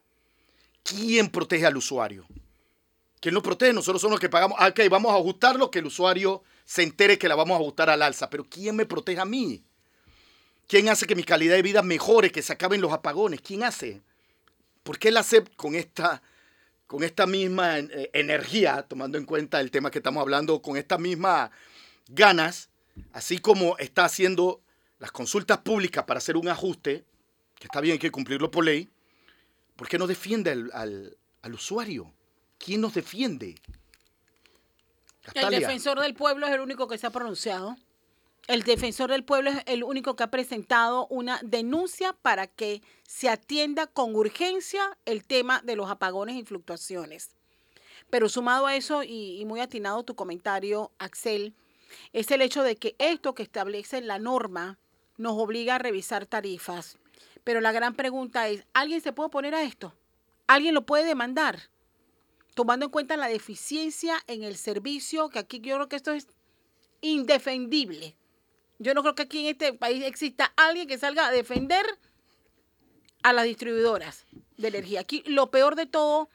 ¿Quién protege al usuario? ¿Quién lo protege? Nosotros somos los que pagamos. Ah, Ok, vamos a ajustarlo, que el usuario se entere que la vamos a ajustar al alza. Pero ¿quién me protege a mí? ¿Quién hace que mi calidad de vida mejore, que se acaben los apagones? ¿Quién hace? ¿Por qué la SEP con esta, con esta misma eh, energía, tomando en cuenta el tema que estamos hablando, con estas mismas ganas, así como está haciendo las consultas públicas para hacer un ajuste, que está bien, hay que cumplirlo por ley, ¿por qué no defiende al, al- al usuario? ¿Quién nos defiende? El defensor del pueblo es el único que se ha pronunciado. El defensor del pueblo es el único que ha presentado una denuncia para que se atienda con urgencia el tema de los apagones y fluctuaciones. Pero sumado a eso, y, y muy atinado tu comentario, Axel, es el hecho de que esto que establece la norma nos obliga a revisar tarifas. Pero la gran pregunta es, ¿alguien se puede oponer a esto? ¿Alguien lo puede demandar? Tomando en cuenta la deficiencia en el servicio, que aquí yo creo que esto es indefendible. Yo no creo que aquí en este país exista alguien que salga a defender a las distribuidoras de energía. Aquí lo peor de todo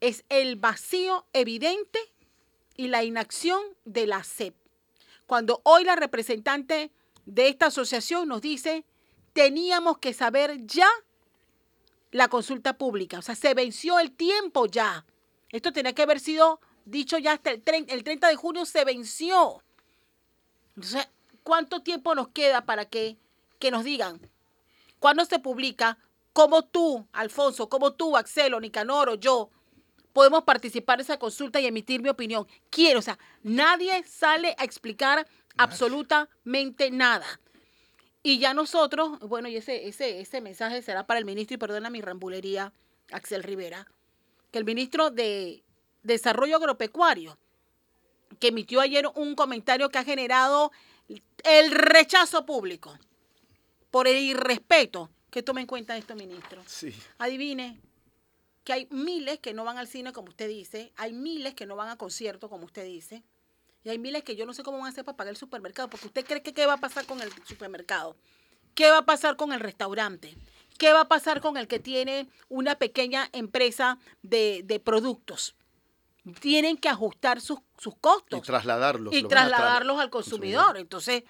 es el vacío evidente y la inacción de la SEP. Cuando hoy la representante de esta asociación nos dice, teníamos que saber ya la consulta pública. O sea, se venció el tiempo ya. Esto tenía que haber sido dicho ya hasta el 30, el 30 de junio, se venció. Entonces, ¿cuánto tiempo nos queda para que, que nos digan cuándo se publica? ¿Cómo tú, Alfonso, cómo tú, Axel, o Nicanor o yo podemos participar en esa consulta y emitir mi opinión? Quiero, o sea, nadie sale a explicar absolutamente nada. Y ya nosotros, bueno, y ese, ese, ese mensaje será para el ministro, y perdona mi rambulería, Axel Rivera, que el ministro de Desarrollo Agropecuario, que emitió ayer un comentario que ha generado el rechazo público por el irrespeto, que tome en cuenta esto, ministro. Sí. Adivine que hay miles que no van al cine, como usted dice, hay miles que no van a conciertos, como usted dice, y hay miles que yo no sé cómo van a hacer para pagar el supermercado, porque usted cree que qué va a pasar con el supermercado, qué va a pasar con el restaurante, qué va a pasar con el que tiene una pequeña empresa de, de productos. Tienen que ajustar sus, sus costos Y trasladarlos. y trasladarlos al consumidor. Entonces,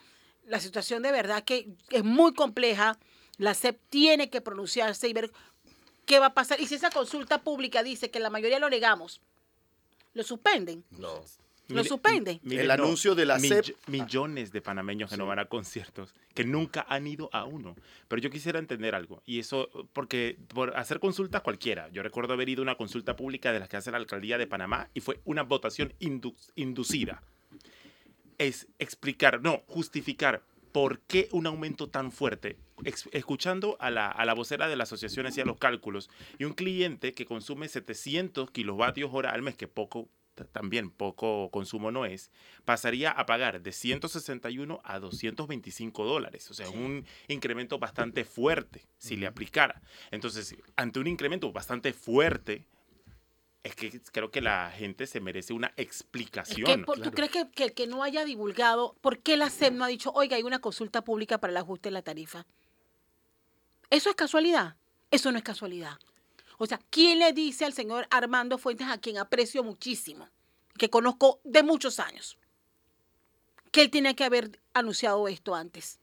la situación de verdad que es muy compleja. La SEP tiene que pronunciarse y ver qué va a pasar. Y si esa consulta pública dice que la mayoría lo negamos, lo suspenden. No. Lo suspende. El anuncio de la mill- Millones de panameños que no van a conciertos, que nunca han ido a uno. Pero yo quisiera entender algo, y eso, porque por hacer consultas cualquiera. Yo recuerdo haber ido a una consulta pública de las que hace la alcaldía de Panamá y fue una votación indu- inducida. es explicar, no, justificar por qué un aumento tan fuerte. escuchando a la, a la vocera de la asociación hacía los cálculos y un cliente que consume 700 kilovatios hora al mes, que poco también poco consumo no es, pasaría a pagar de 161 a 225 dólares. O sea, un incremento bastante fuerte si le aplicara. Entonces, ante un incremento bastante fuerte, es que creo que la gente se merece una explicación. ¿Tú crees que, que, que no haya divulgado, por qué la SEP no ha dicho, oiga, hay una consulta pública para el ajuste de la tarifa? ¿Eso es casualidad? Eso no es casualidad. O sea, ¿quién le dice al señor Armando Fuentes, a quien aprecio muchísimo, que conozco de muchos años, que él tiene que haber anunciado esto antes?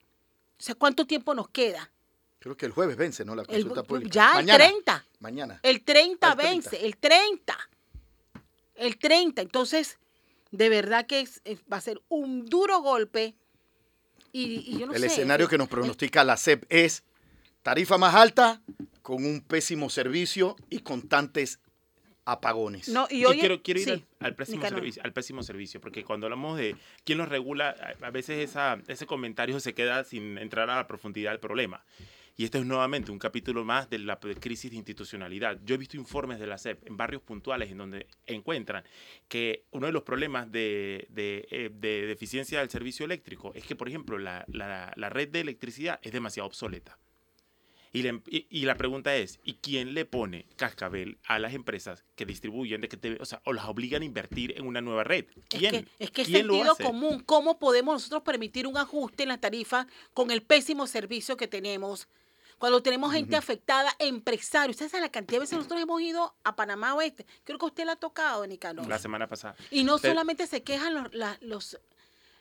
O sea, ¿cuánto tiempo nos queda? Creo que el jueves vence, ¿no? La consulta pública. Ya, el 30. Mañana. El 30 vence, el 30. El 30. Entonces, de verdad que va a ser un duro golpe. Y, yo no el escenario que nos pronostica la CEP es tarifa más alta, con un pésimo servicio y constantes apagones. No, y, hoy quiero, quiero ir al, pésimo servicio, al pésimo servicio, porque cuando hablamos de quién lo regula, a veces esa, ese comentario se queda sin entrar a la profundidad del problema. Y este es nuevamente un capítulo más de la crisis de institucionalidad. Yo he visto informes de la SEP en barrios puntuales en donde encuentran que uno de los problemas de, de, eh, de deficiencia del servicio eléctrico es que, por ejemplo, la, la, la red de electricidad es demasiado obsoleta. Y la, pregunta es, ¿y quién le pone cascabel a las empresas que distribuyen, de que o sea, o las obligan a invertir en una nueva red? ¿Quién? Es que, es que sentido común. ¿Cómo podemos nosotros permitir un ajuste en la tarifa con el pésimo servicio que tenemos? Cuando tenemos gente afectada, empresarios. ¿Sabes la cantidad de veces nosotros hemos ido a Panamá Oeste? Creo que usted la ha tocado, Nicanor. La semana pasada. Y no solamente se quejan los, los,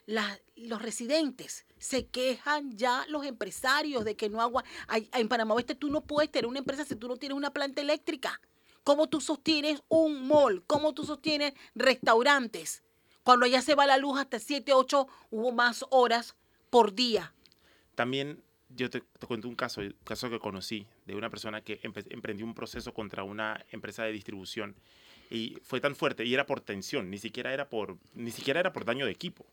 los residentes, se quejan ya los empresarios de que no agua. En Panamá Oeste tú no puedes tener una empresa si tú no tienes una planta eléctrica. ¿Cómo tú sostienes un mall? ¿Cómo tú sostienes restaurantes? Cuando allá se va la luz hasta 7, 8 o más horas por día. También yo te, cuento un caso, un caso que conocí de una persona que emprendió un proceso contra una empresa de distribución y fue tan fuerte y era por tensión, ni siquiera era por, ni siquiera era por daño de equipo.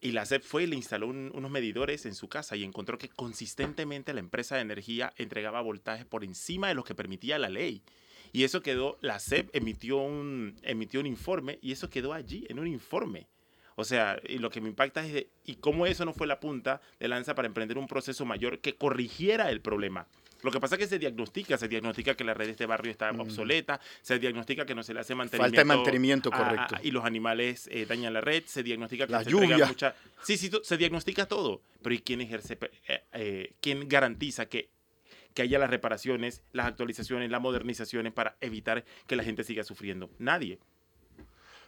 Y la SEP fue y le instaló unos medidores en su casa y encontró que consistentemente la empresa de energía entregaba voltaje por encima de lo que permitía la ley. Y eso quedó, la SEP emitió un, emitió un informe y eso quedó allí en un informe. O sea, y lo que me impacta es de, y cómo eso no fue la punta de lanza para emprender un proceso mayor que corrigiera el problema. Lo que pasa es que se diagnostica, se diagnostica que la red de este barrio está mm. obsoleta, se diagnostica que no se le hace mantenimiento. Falta de mantenimiento, correcto. y los animales eh, dañan la red, se diagnostica que la se lluvia. mucha... Sí, sí, se diagnostica todo. Pero ¿y quién ejerce, eh, eh, quién garantiza que que haya las reparaciones, las actualizaciones, las modernizaciones para evitar que la gente siga sufriendo. Nadie.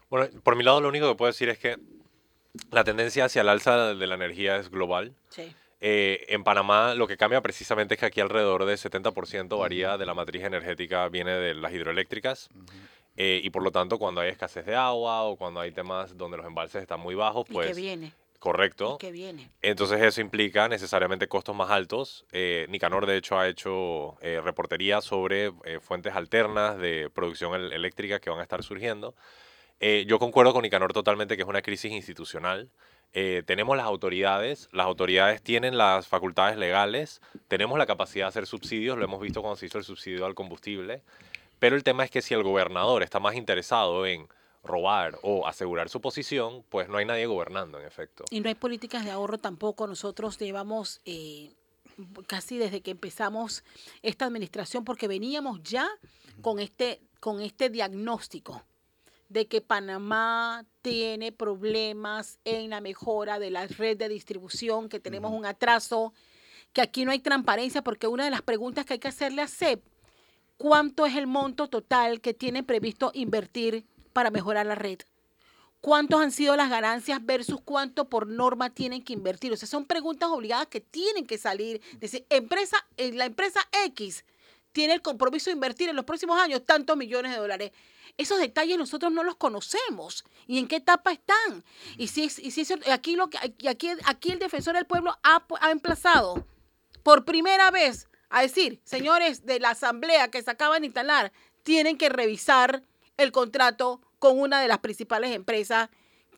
Bueno, por mi lado lo único que puedo decir es que la tendencia hacia el alza de la energía es global. Sí. Eh, en Panamá lo que cambia precisamente es que aquí alrededor del 70% varía de la matriz energética, viene de las hidroeléctricas. Eh, y por lo tanto, cuando hay escasez de agua o cuando hay temas donde los embalses están muy bajos, pues... ¿Y viene. Correcto. ¿Y viene. Entonces eso implica necesariamente costos más altos. Eh, Nicanor, de hecho, ha hecho reportería sobre fuentes alternas de producción eléctrica que van a estar surgiendo. yo concuerdo con Nicanor totalmente que es una crisis institucional. Eh, tenemos las autoridades, las autoridades tienen las facultades legales, tenemos la capacidad de hacer subsidios, lo hemos visto cuando se hizo el subsidio al combustible, pero el tema es que si el gobernador está más interesado en robar o asegurar su posición, pues no hay nadie gobernando, en efecto. Y no hay políticas de ahorro tampoco. Nosotros llevamos eh, casi desde que empezamos esta administración, porque veníamos ya con este, con este diagnóstico de que Panamá tiene problemas en la mejora de la red de distribución, que tenemos un atraso, que aquí no hay transparencia, porque una de las preguntas que hay que hacerle a CEP, ¿cuánto es el monto total que tiene previsto invertir para mejorar la red? ¿Cuántos han sido las ganancias versus cuánto por norma tienen que invertir? O sea, son preguntas obligadas que tienen que salir. Decir, empresa, eh, la empresa X tiene el compromiso de invertir en los próximos años tantos millones de dólares. Esos detalles nosotros no los conocemos. ¿Y en qué etapa están? Y si, y si aquí, lo aquí, aquí el defensor del pueblo ha, ha emplazado por primera vez a decir, señores de la asamblea que se acaban de instalar, tienen que revisar el contrato con una de las principales empresas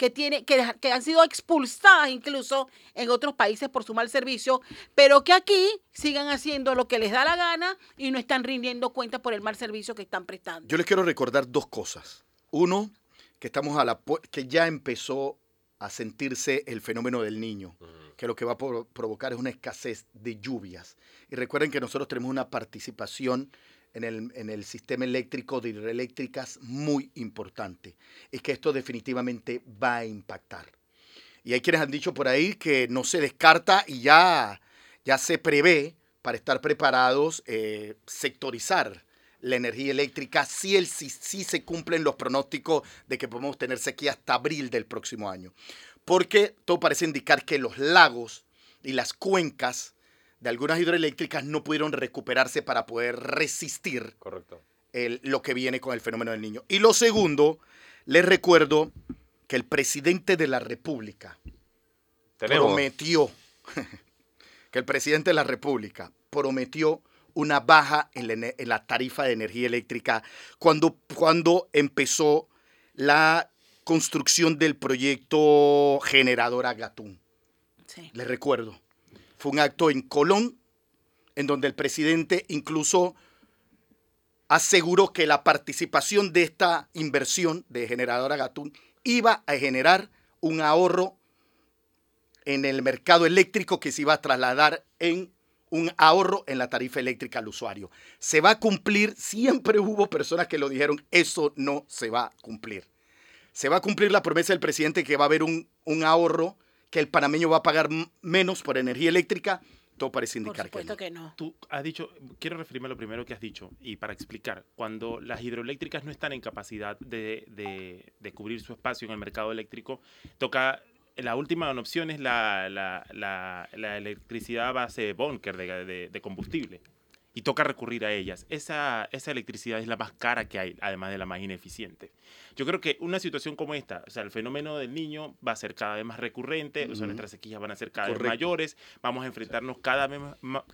que, tiene, que, que han sido expulsadas incluso en otros países por su mal servicio, pero que aquí sigan haciendo lo que les da la gana y no están rindiendo cuenta por el mal servicio que están prestando. Yo les quiero recordar dos cosas. Uno, que estamos a la que ya empezó a sentirse el fenómeno del niño, que lo que va a provocar es una escasez de lluvias. Y recuerden que nosotros tenemos una participación en el, en el, sistema eléctrico de hidroeléctricas muy importante. Es que esto definitivamente va a impactar. Y hay quienes han dicho por ahí que no se descarta y ya, ya se prevé para estar preparados eh, sectorizar la energía eléctrica si, el, si, si se cumplen los pronósticos de que podemos tener sequía hasta abril del próximo año. Porque todo parece indicar que los lagos y las cuencas de algunas hidroeléctricas no pudieron recuperarse para poder resistir Correcto. lo que viene con el fenómeno del niño. Y lo segundo, les recuerdo que el presidente de la República prometió, que el presidente de la República prometió una baja en la, tarifa de energía eléctrica cuando, cuando empezó la construcción del proyecto generadora Gatún. Les recuerdo fue un acto en Colón, en donde el presidente incluso aseguró que la participación de esta inversión de generadora Gatún iba a generar un ahorro en el mercado eléctrico que se iba a trasladar en un ahorro en la tarifa eléctrica al usuario. Se va a cumplir, siempre hubo personas que lo dijeron, eso no se va a cumplir. Se va a cumplir la promesa del presidente que va a haber un, un ahorro que el panameño va a pagar menos por energía eléctrica, todo parece indicar que, no. que, no. Tú has dicho, quiero referirme a lo primero que has dicho y para explicar, cuando las hidroeléctricas no están en capacidad de, de, cubrir su espacio en el mercado eléctrico, toca la última opción es la, la, la, electricidad a base de bunker, de, de, combustible y toca recurrir a ellas. Esa, esa electricidad es la más cara que hay, además de la más ineficiente. Yo creo que una situación como esta, o sea, el fenómeno del niño va a ser cada vez más recurrente, o sea, nuestras sequías van a ser cada vez mayores, vamos a enfrentarnos cada vez,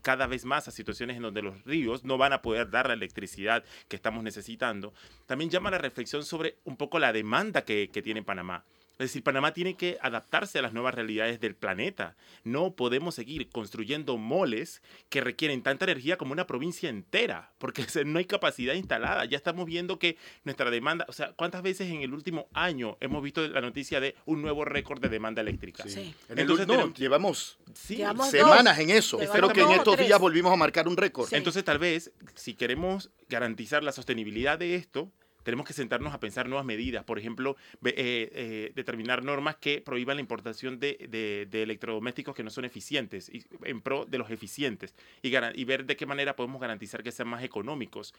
cada vez más a situaciones en donde los ríos no van a poder dar la electricidad que estamos necesitando. También llama la reflexión sobre un poco la demanda que, que tiene Panamá. Es decir, Panamá tiene que adaptarse a las nuevas realidades del planeta. No podemos seguir construyendo moles que requieren tanta energía como una provincia entera, porque no hay capacidad instalada. Ya estamos viendo que nuestra demanda, o sea, ¿cuántas veces en el último año hemos visto la noticia de un nuevo récord de demanda eléctrica? Sí. Entonces, no, llevamos, semanas en eso. Espero que en estos días volvimos a marcar un récord. Entonces, tal vez, si queremos garantizar la sostenibilidad de esto, tenemos que sentarnos a pensar nuevas medidas, por ejemplo, eh, eh, determinar normas que prohíban la importación de, electrodomésticos que no son eficientes, en pro de los eficientes, y, ver de qué manera podemos garantizar que sean más económicos,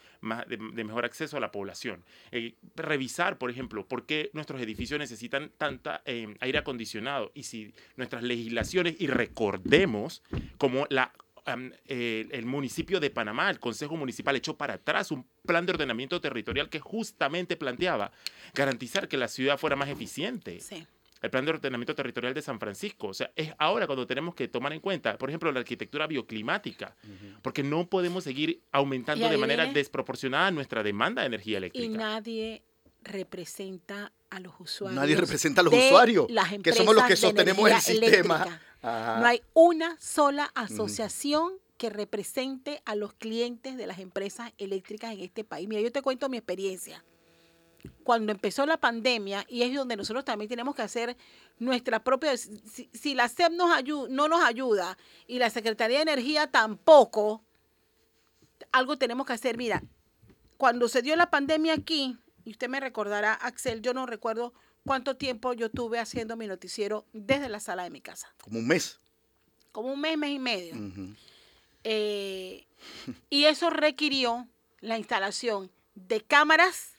de, mejor acceso a la población. Eh, revisar, por ejemplo, por qué nuestros edificios necesitan tanta aire acondicionado y si nuestras legislaciones, y recordemos como la el municipio de Panamá, el Consejo Municipal, echó para atrás un plan de ordenamiento territorial que justamente planteaba garantizar que la ciudad fuera más eficiente. El plan de ordenamiento territorial de San Francisco. O sea, es ahora cuando tenemos que tomar en cuenta, por ejemplo, la arquitectura bioclimática, porque no podemos seguir aumentando de manera desproporcionada nuestra demanda de energía eléctrica. Y nadie representa a los usuarios. Nadie representa a los usuarios, que somos los que sostenemos el sistema. No hay una sola asociación que represente a los clientes de las empresas eléctricas en este país. Mira, yo te cuento mi experiencia. Cuando empezó la pandemia, y es donde nosotros también tenemos que hacer nuestra propia... Si, la SEP nos no nos ayuda y la Secretaría de Energía tampoco, algo tenemos que hacer. Mira, cuando se dio la pandemia aquí, y usted me recordará, Axel, yo no recuerdo cuánto tiempo yo tuve haciendo mi noticiero desde la sala de mi casa. Como un mes. Como un mes, mes y medio. Eh, y eso requirió la instalación de cámaras,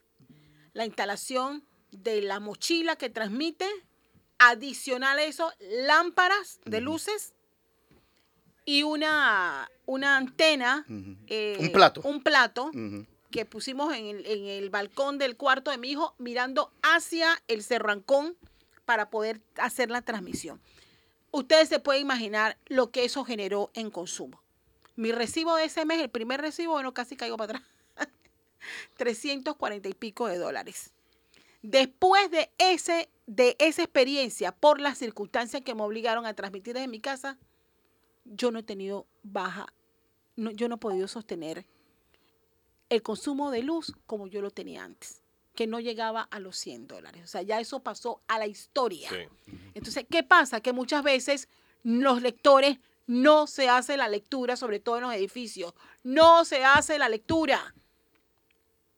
la instalación de la mochila que transmite, adicional a eso, lámparas de luces y una, una antena. Eh, un plato. Un plato que pusimos en el, en el, balcón del cuarto de mi hijo mirando hacia el Cerrancón para poder hacer la transmisión. Ustedes se pueden imaginar lo que eso generó en consumo. Mi recibo de ese mes, el primer recibo, bueno, casi caigo para atrás. 340 y pico de dólares. Después de, ese, de esa experiencia, por las circunstancias que me obligaron a transmitir desde mi casa, yo no he tenido baja, no, yo no he podido sostener el consumo de luz como yo lo tenía antes, que no llegaba a los 100 dólares. O sea, ya eso pasó a la historia. Entonces, ¿qué pasa? Que muchas veces los lectores no se hace la lectura, sobre todo en los edificios. No se hace la lectura.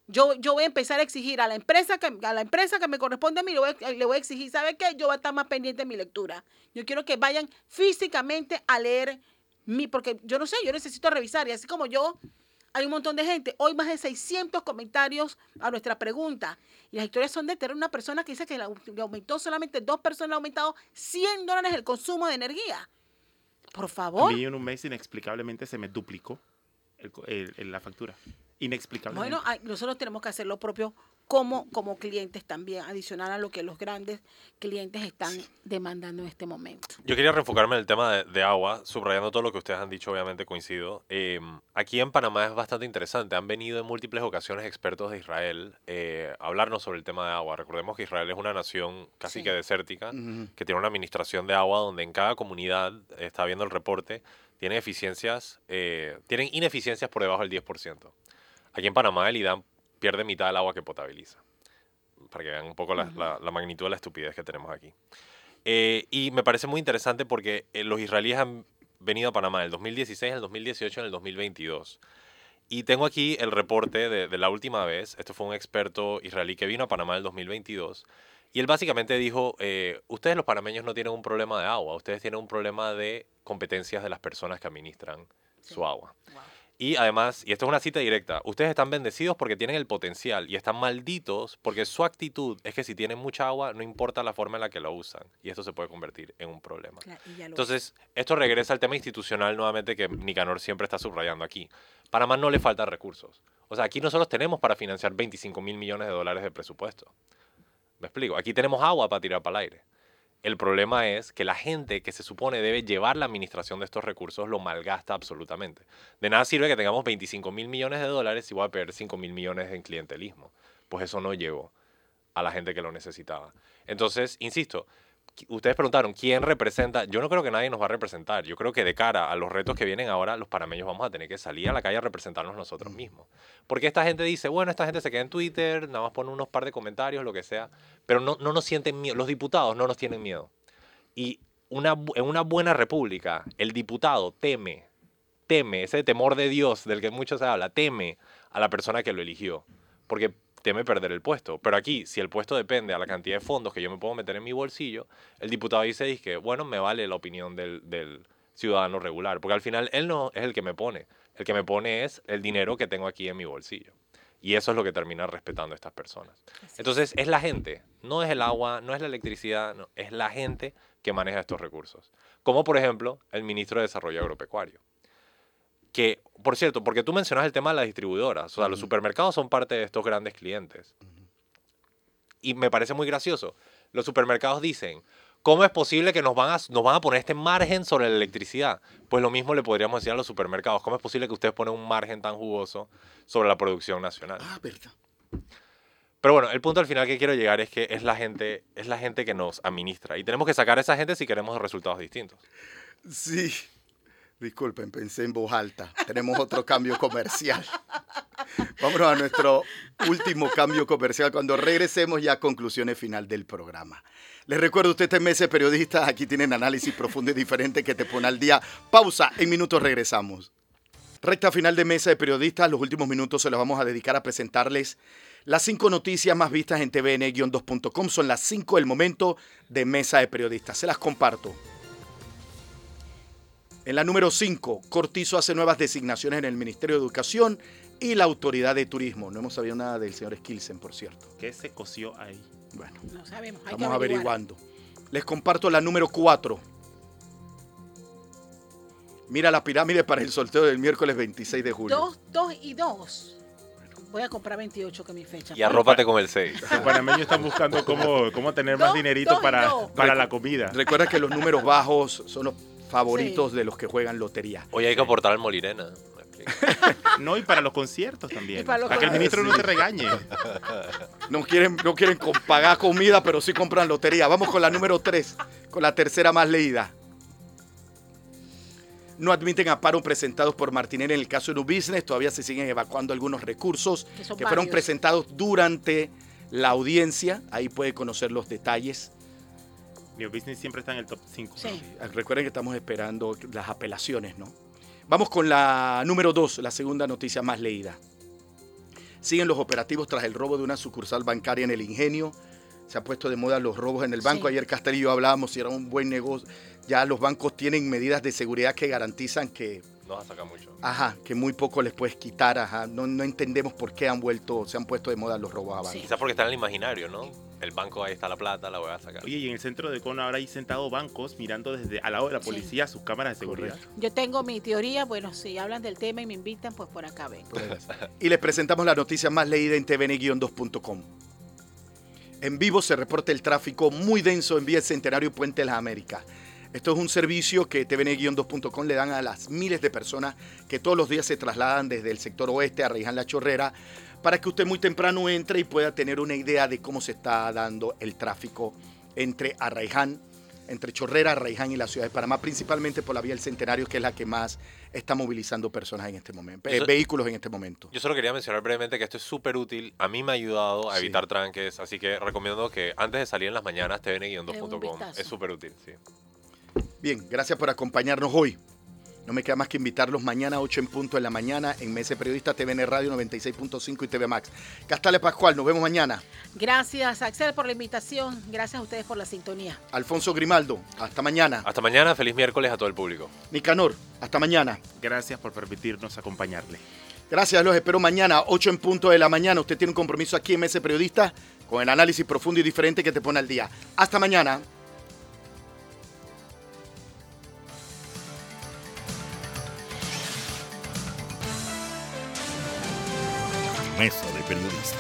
Yo, yo voy a empezar a exigir a la empresa que, a la empresa que me corresponde a mí, le voy a, le voy a exigir, ¿sabe qué? Yo voy a estar más pendiente de mi lectura. Yo quiero que vayan físicamente a leer mi, porque yo no sé, yo necesito revisar. Y así como yo, hay un montón de gente. Hoy más de 600 comentarios a nuestra pregunta. Y las historias son de tener una persona que dice que le aumentó solamente dos personas, le ha aumentado 100 dólares el consumo de energía. Por favor. A mí en un mes inexplicablemente se me duplicó la factura. Inexplicablemente. Bueno, nosotros tenemos que hacer lo propio como, como clientes también, adicional a lo que los grandes clientes están demandando en este momento. Yo quería reenfocarme en el tema de, agua, subrayando todo lo que ustedes han dicho, obviamente coincido. Em, aquí en Panamá es bastante interesante. Han venido en múltiples ocasiones expertos de Israel eh, a hablarnos sobre el tema de agua. Recordemos que Israel es una nación casi que desértica, que tiene una administración de agua donde en cada comunidad, está viendo el reporte, tiene eficiencias, eh, tienen ineficiencias por debajo del 10%. Aquí en Panamá el IDAM pierde mitad del agua que potabiliza. Para que vean un poco la, magnitud de la estupidez que tenemos aquí. Eh, y me parece muy interesante porque eh, los israelíes han venido a Panamá en el 2016, en el 2018, en el 2022. Y tengo aquí el reporte de, la última vez. Esto fue un experto israelí que vino a Panamá en el 2022. Y él básicamente dijo, eh, ustedes los panameños no tienen un problema de agua, ustedes tienen un problema de competencias de las personas que administran su agua. Y además, y esto es una cita directa, ustedes están bendecidos porque tienen el potencial y están malditos porque su actitud es que si tienen mucha agua, no importa la forma en la que lo usan. Y esto se puede convertir en un problema. Entonces, esto regresa al tema institucional nuevamente que Nicanor siempre está subrayando aquí. Panamá no le faltan recursos. O sea, aquí nosotros tenemos para financiar 25 mil millones de dólares de presupuesto. ¿Me explico? Aquí tenemos agua para tirar para el aire. El problema es que la gente que se supone debe llevar la administración de estos recursos lo malgasta absolutamente. De nada sirve que tengamos 25 mil millones de dólares si voy a perder 5 mil millones en clientelismo. Pues eso no llegó a la gente que lo necesitaba. Entonces, insisto, ustedes preguntaron, ¿quién representa? Yo no creo que nadie nos va a representar. Yo creo que de cara a los retos que vienen ahora, los panameños vamos a tener que salir a la calle a representarnos nosotros mismos. Porque esta gente dice, bueno, esta gente se queda en Twitter, nada más pone unos par de comentarios, lo que sea, pero no, no nos sienten miedo. Los diputados no nos tienen miedo. Y una, en una buena república, el diputado teme, teme, ese temor de Dios del que mucho se habla, teme a la persona que lo eligió. Porque teme perder el puesto. Pero aquí, si el puesto depende a la cantidad de fondos que yo me puedo meter en mi bolsillo, el diputado dice que, bueno, me vale la opinión del, del, ciudadano regular, porque al final él no es el que me pone, el que me pone es el dinero que tengo aquí en mi bolsillo. Y eso es lo que termina respetando a estas personas. Entonces, es la gente, no es el agua, no es la electricidad, no, es la gente que maneja estos recursos. Como por ejemplo el ministro de Desarrollo Agropecuario que, por cierto, porque tú mencionas el tema de las distribuidoras, o sea, los supermercados son parte de estos grandes clientes. Y me parece muy gracioso. Los supermercados dicen, ¿cómo es posible que nos van, a, nos van a poner este margen sobre la electricidad? Pues lo mismo le podríamos decir a los supermercados. ¿Cómo es posible que ustedes ponen un margen tan jugoso sobre la producción nacional? Ah, verdad. Pero bueno, el punto al final que quiero llegar es que es la gente, es la gente que nos administra. Y tenemos que sacar a esa gente si queremos resultados distintos. Sí, Disculpen, pensé en voz alta. Tenemos otro cambio comercial. Vámonos a nuestro último cambio comercial cuando regresemos ya a conclusiones final del programa. Les recuerdo, usted es Mese Periodista, aquí tienen análisis profundo y diferente que te pone al día. Pausa, en minutos regresamos. Recta final de Mesa de Periodistas, los últimos minutos se los vamos a dedicar a presentarles las cinco noticias más vistas en tvn-2.com. Son las cinco del momento de Mesa de Periodistas. Se las comparto. En la número 5, Cortizo hace nuevas designaciones en el Ministerio de Educación y la Autoridad de Turismo. No hemos sabido nada del señor Skilsen, por cierto. ¿Qué se coció ahí? Bueno, no sabemos. estamos averiguando. Les comparto la número 4. Mira la pirámide para el sorteo del miércoles 26 de julio. 2, 2 y 2. Voy a comprar 28 que es mi fecha. Y arrópate con el 6. Los panameños están buscando cómo, cómo tener más dinerito para, para la comida. Recuerda que los números bajos son los favoritos de los que juegan lotería. Hoy hay que aportar al Molirena. no, y para los conciertos también. Para los que el ministro no te regañe. No quieren, no quieren pagar comida, pero sí compran lotería. Vamos con la número 3, con la tercera más leída. No admiten amparos presentados por Martinelli en el caso de New Business. Todavía se siguen evacuando algunos recursos Que fueron presentados durante la audiencia. Ahí puede conocer los detalles. New Business siempre está en el top 5. Sí. Recuerden que estamos esperando las apelaciones, ¿no? Vamos con la número 2, la segunda noticia más leída. Siguen los operativos tras el robo de una sucursal bancaria en el Ingenio. Se ha puesto de moda los robos en el banco. Sí. Ayer Castel y yo hablábamos si era un buen negocio. Ya los bancos tienen medidas de seguridad que garantizan que, No vas a sacar mucho. ajá, que muy poco les puedes quitar. Ajá. No, no entendemos por qué han vuelto, se han puesto de moda los robos a bancos. Quizás porque está en el imaginario, ¿no? El banco, ahí está la plata, la voy a sacar. Oye, y en el centro de Cono ahora hay sentado bancos mirando desde al lado de la policía sus cámaras de seguridad. Yo tengo mi teoría, bueno, si hablan del tema y me invitan, pues por acá vengo. Y les presentamos la noticia más leída en tvn-2.com. En vivo se reporta el tráfico muy denso en vía Centenario Puente de las Américas. Esto es un servicio que tvn-2.com le dan a las miles de personas que todos los días se trasladan desde el sector oeste a Reiján La Chorrera para que usted muy temprano entre y pueda tener una idea de cómo se está dando el tráfico entre Arraiján, entre Chorrera, Arraiján y la ciudad de Panamá, principalmente por la vía del Centenario, que es la que más está movilizando personas en este momento, eh, vehículos en este momento. Yo solo quería mencionar brevemente que esto es súper útil. A mí me ha ayudado a Sí. evitar tranques, así que recomiendo que antes de salir en las mañanas Dé un tvn-2.com. vistazo. Es súper útil, sí. Bien, gracias por acompañarnos hoy. No me queda más que invitarlos mañana a 8 en punto de la mañana en Mese Periodista, TVN Radio 96.5 y TV Max. Castale Pascual, nos vemos mañana. Gracias, Axel, por la invitación. Gracias a ustedes por la sintonía. Alfonso Grimaldo, hasta mañana. Hasta mañana, feliz miércoles a todo el público. Nicanor, hasta mañana. Gracias por permitirnos acompañarle. Gracias, los espero mañana, 8 en punto de la mañana. Usted tiene un compromiso aquí en Mese Periodista con el análisis profundo y diferente que te pone al día. Hasta mañana. Mesa de Periodistas.